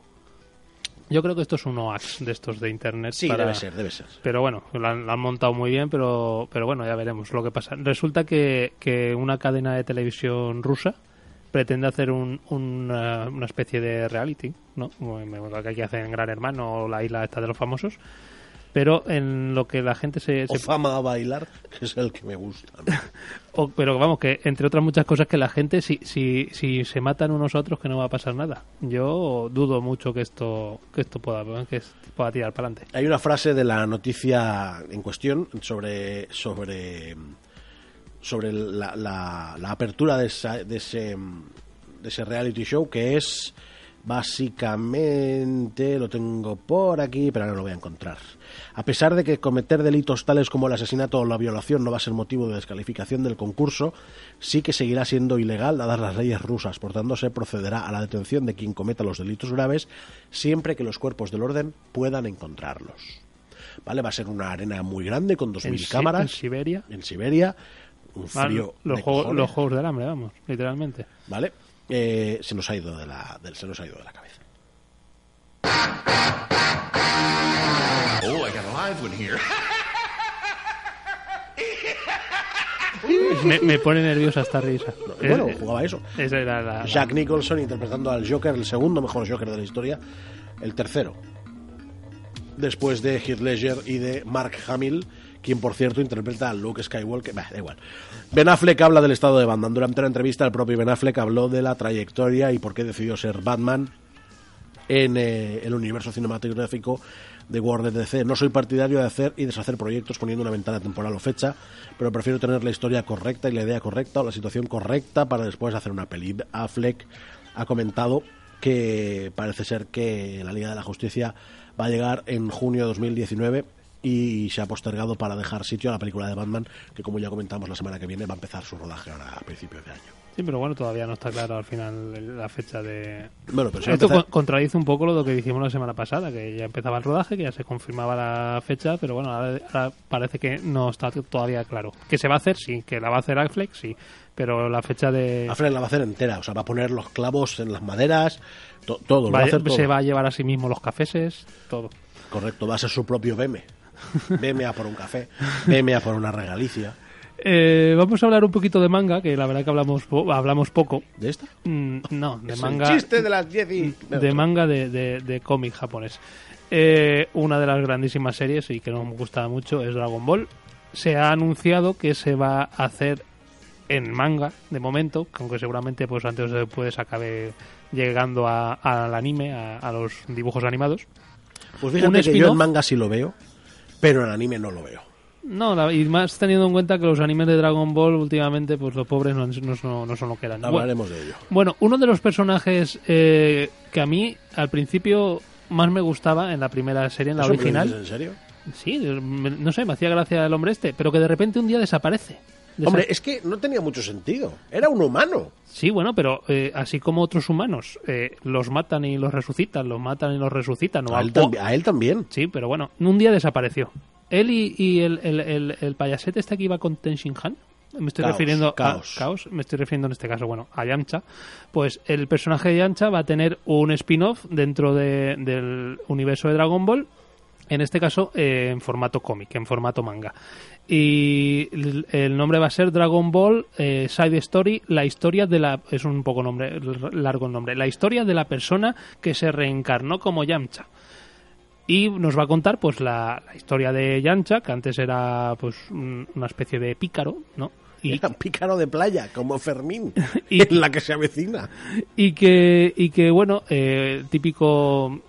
Yo creo que esto es un OAX de estos de internet. Sí, para- debe ser, debe ser. Pero bueno, lo han, lo han montado muy bien, pero, pero bueno, ya veremos lo que pasa. Resulta que, que una cadena de televisión rusa pretende hacer un, un, eh, una especie de reality, ¿no? Como lo que aquí hacen Gran Hermano o la isla esta de los famosos. Pero en lo que la gente se... se- O fama a bailar, que es el que me gusta. ¿no? o- pero vamos, que entre otras muchas cosas que la gente, si, si, si se matan unos a otros, que no va a pasar nada. Yo dudo mucho que esto, que esto pueda, que pueda tirar para adelante. Hay una frase de la noticia en cuestión sobre sobre sobre la, la- la apertura de, esa- de ese de ese reality show que es Básicamente lo tengo por aquí, pero ahora no lo voy a encontrar. A pesar de que cometer delitos tales como el asesinato o la violación no va a ser motivo de descalificación del concurso, sí que seguirá siendo ilegal dadas las leyes rusas. Por tanto, se procederá a la detención de quien cometa los delitos graves siempre que los cuerpos del orden puedan encontrarlos. ¿Vale? Va a ser una arena muy grande con 2.000 En Si- cámaras En Siberia. en Siberia. Un frío los, de juegos, cojones, los juegos del hambre, vamos, literalmente. ¿Vale? Eh, se nos ha ido de la, del- se nos ha ido de la cabeza. Oh, I got a live one here. Me, me pone nerviosa esta risa. Bueno, Eh, jugaba eso. Esa era la. la- Jack Nicholson interpretando al Joker, el segundo mejor Joker de la historia, el tercero. Después de Heath Ledger y de Mark Hamill, quien por cierto interpreta a Luke Skywalker. Da igual. Ben Affleck habla del estado de Batman. Durante la entrevista, el propio Ben Affleck habló de la trayectoria y por qué decidió ser Batman en eh, el universo cinematográfico de Warner DC. No soy partidario de hacer y deshacer proyectos poniendo una ventana temporal o fecha, pero prefiero tener la historia correcta y la idea correcta o la situación correcta para después hacer una peli. Affleck ha comentado que parece ser que la Liga de la Justicia va a llegar en junio de 2019 y se ha postergado para dejar sitio a la película de Batman, que como ya comentamos la semana que viene va a empezar su rodaje ahora a principios de año. Sí, pero bueno, todavía no está claro al final la fecha de. Bueno, pero Esto empezar- contradice un poco lo que dijimos la semana pasada, que ya empezaba el rodaje, que ya se confirmaba la fecha, pero bueno, ahora, ahora parece que no está todavía claro. Que se va a hacer, sí, que la va a hacer Affleck, sí, pero la fecha de. Affleck la va a hacer entera, o sea, va a poner los clavos en las maderas, to- todo, lo va a- hacer todo. se va a llevar a sí mismo los cafeses, todo. Correcto, va a ser su propio BM. BM a por un café, BM a por una regalicia. Eh, vamos a hablar un poquito de manga, que la verdad que hablamos po- hablamos poco. ¿De esta? Mm, no, de Es manga. el chiste de las 10 y... de manga de, de, de cómic japonés. Eh, una de las grandísimas series y que nos gusta mucho es Dragon Ball. Se ha anunciado que se va a hacer en manga de momento, aunque seguramente pues antes o después acabe llegando a- al anime, a, a los dibujos animados. Pues un fíjate que yo en manga sí lo veo, pero en anime no lo veo. No, la- y más teniendo en cuenta que los animes de Dragon Ball últimamente, pues los pobres no, no son, no son lo que eran. Bueno, Hablaremos de ello. Bueno, uno de los personajes eh, que a mí al principio más me gustaba en la primera serie, en la ¿Eso me lo original. ¿En serio? Sí, me- no sé, me hacía gracia el hombre este, pero que de repente un día desaparece. Hombre, es que no tenía mucho sentido. Era un humano. Sí, bueno, pero eh, así como otros humanos eh, los matan y los resucitan, los matan y los resucitan. o A él, a también. Sí, pero bueno, un día desapareció. Él y, y el, el, el, el payasete este que iba con Tenshin Han, me estoy Caos, refiriendo Caos. a Caos, me estoy refiriendo en este caso, bueno, a Yamcha, pues el personaje de Yamcha va a tener un spin-off dentro de- del universo de Dragon Ball, en este caso eh, en formato cómic, en formato manga. Y el, nombre va a ser Dragon Ball eh, Side Story, la historia de la... es un poco nombre largo el nombre, la historia de la persona que se reencarnó como Yamcha y nos va a contar pues la, la historia de Yancha que antes era pues un- una especie de pícaro no y, Era pícaro de playa, como Fermín, Y- en la que se avecina. y que y que bueno eh, típico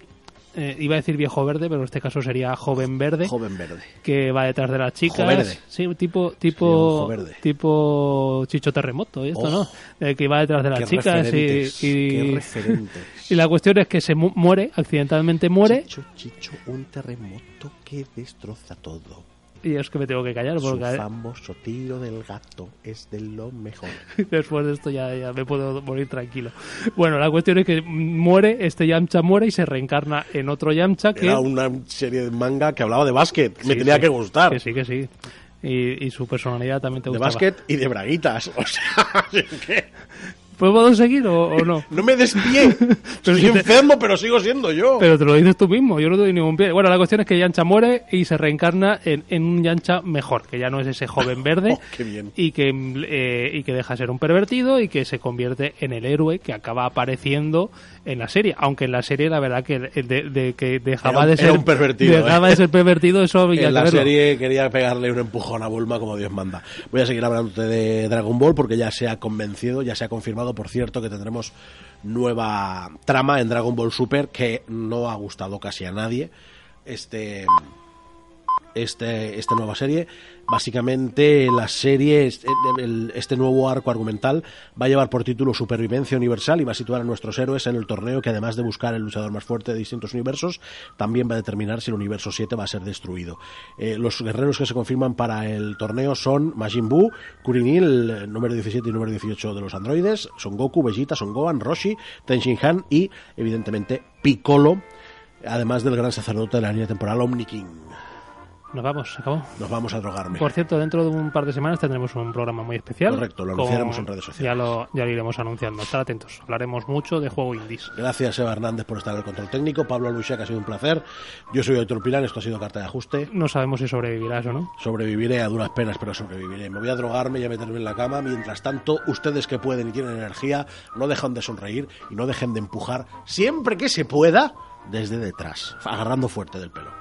eh, iba a decir viejo verde pero en este caso sería joven verde Joven verde. que va detrás de las chicas Joverde. sí tipo tipo tipo chicho terremoto y esto Oh, no Eh, que va detrás de las chicas y, y, y la cuestión es que se mu- muere accidentalmente muere Chicho, chicho, un terremoto que destroza todo. Y es que me tengo que callar Su porque famoso tiro del gato es de lo mejor. Después de esto ya, ya me puedo morir tranquilo. Bueno, la cuestión es que muere, este Yamcha muere y se reencarna en otro Yamcha que... Era una serie de manga que hablaba de básquet. Me Sí, tenía sí. que gustar. Que sí, que sí. Y, y su personalidad también te de gustaba. básquet y de braguitas. O sea, así que ¿Pues puedo seguir o, o no? no me des pie. Soy si te- enfermo, pero sigo siendo yo. Pero te lo dices tú mismo, yo no te doy ningún pie. Bueno, la cuestión es que Yancha muere y se reencarna en, en un Yancha mejor, que ya no es ese joven verde Oh, qué bien. y que eh, y que deja de ser un pervertido y que se convierte en el héroe que acaba apareciendo en la serie. Aunque en la serie la verdad que de, de que dejaba un- de ser un pervertido, dejaba ¿eh? de ser pervertido, eso había en la verlo. serie quería pegarle un empujón a Bulma como Dios manda. Voy a seguir hablándote de Dragon Ball porque ya se ha convencido, ya se ha confirmado, por cierto, que tendremos nueva trama en Dragon Ball Super que no ha gustado casi a nadie. Este este, esta nueva serie. Básicamente, la serie, este, este nuevo arco argumental, va a llevar por título Supervivencia Universal y va a situar a nuestros héroes en el torneo que, además de buscar el luchador más fuerte de distintos universos, también va a determinar si el universo 7 va a ser destruido. Eh, los guerreros que se confirman para el torneo son Majin Buu, Kuririn, el número 17 y número 18 de los androides, Son Goku, Vegeta, Son Gohan, Roshi, Tenshin Han y, evidentemente, Piccolo, además del gran sacerdote de la línea temporal Omni King. Nos vamos, se acabó. Nos vamos a drogarme. Por cierto, dentro de un par de semanas tendremos un programa muy especial. Correcto, lo con- anunciaremos en redes sociales. Ya lo, ya lo iremos anunciando. Estar atentos. Hablaremos mucho de juego indies. Gracias, Eva Hernández, por estar en el control técnico. Pablo Luisiac, ha sido un placer. Yo soy Héctor Pilán, esto ha sido Carta de Ajuste. No sabemos si sobrevivirás o no. Sobreviviré a duras penas, pero sobreviviré. Me voy a drogarme y a meterme en la cama. Mientras tanto, ustedes que pueden y tienen energía, no dejan de sonreír y no dejen de empujar siempre que se pueda desde detrás, agarrando fuerte del pelo.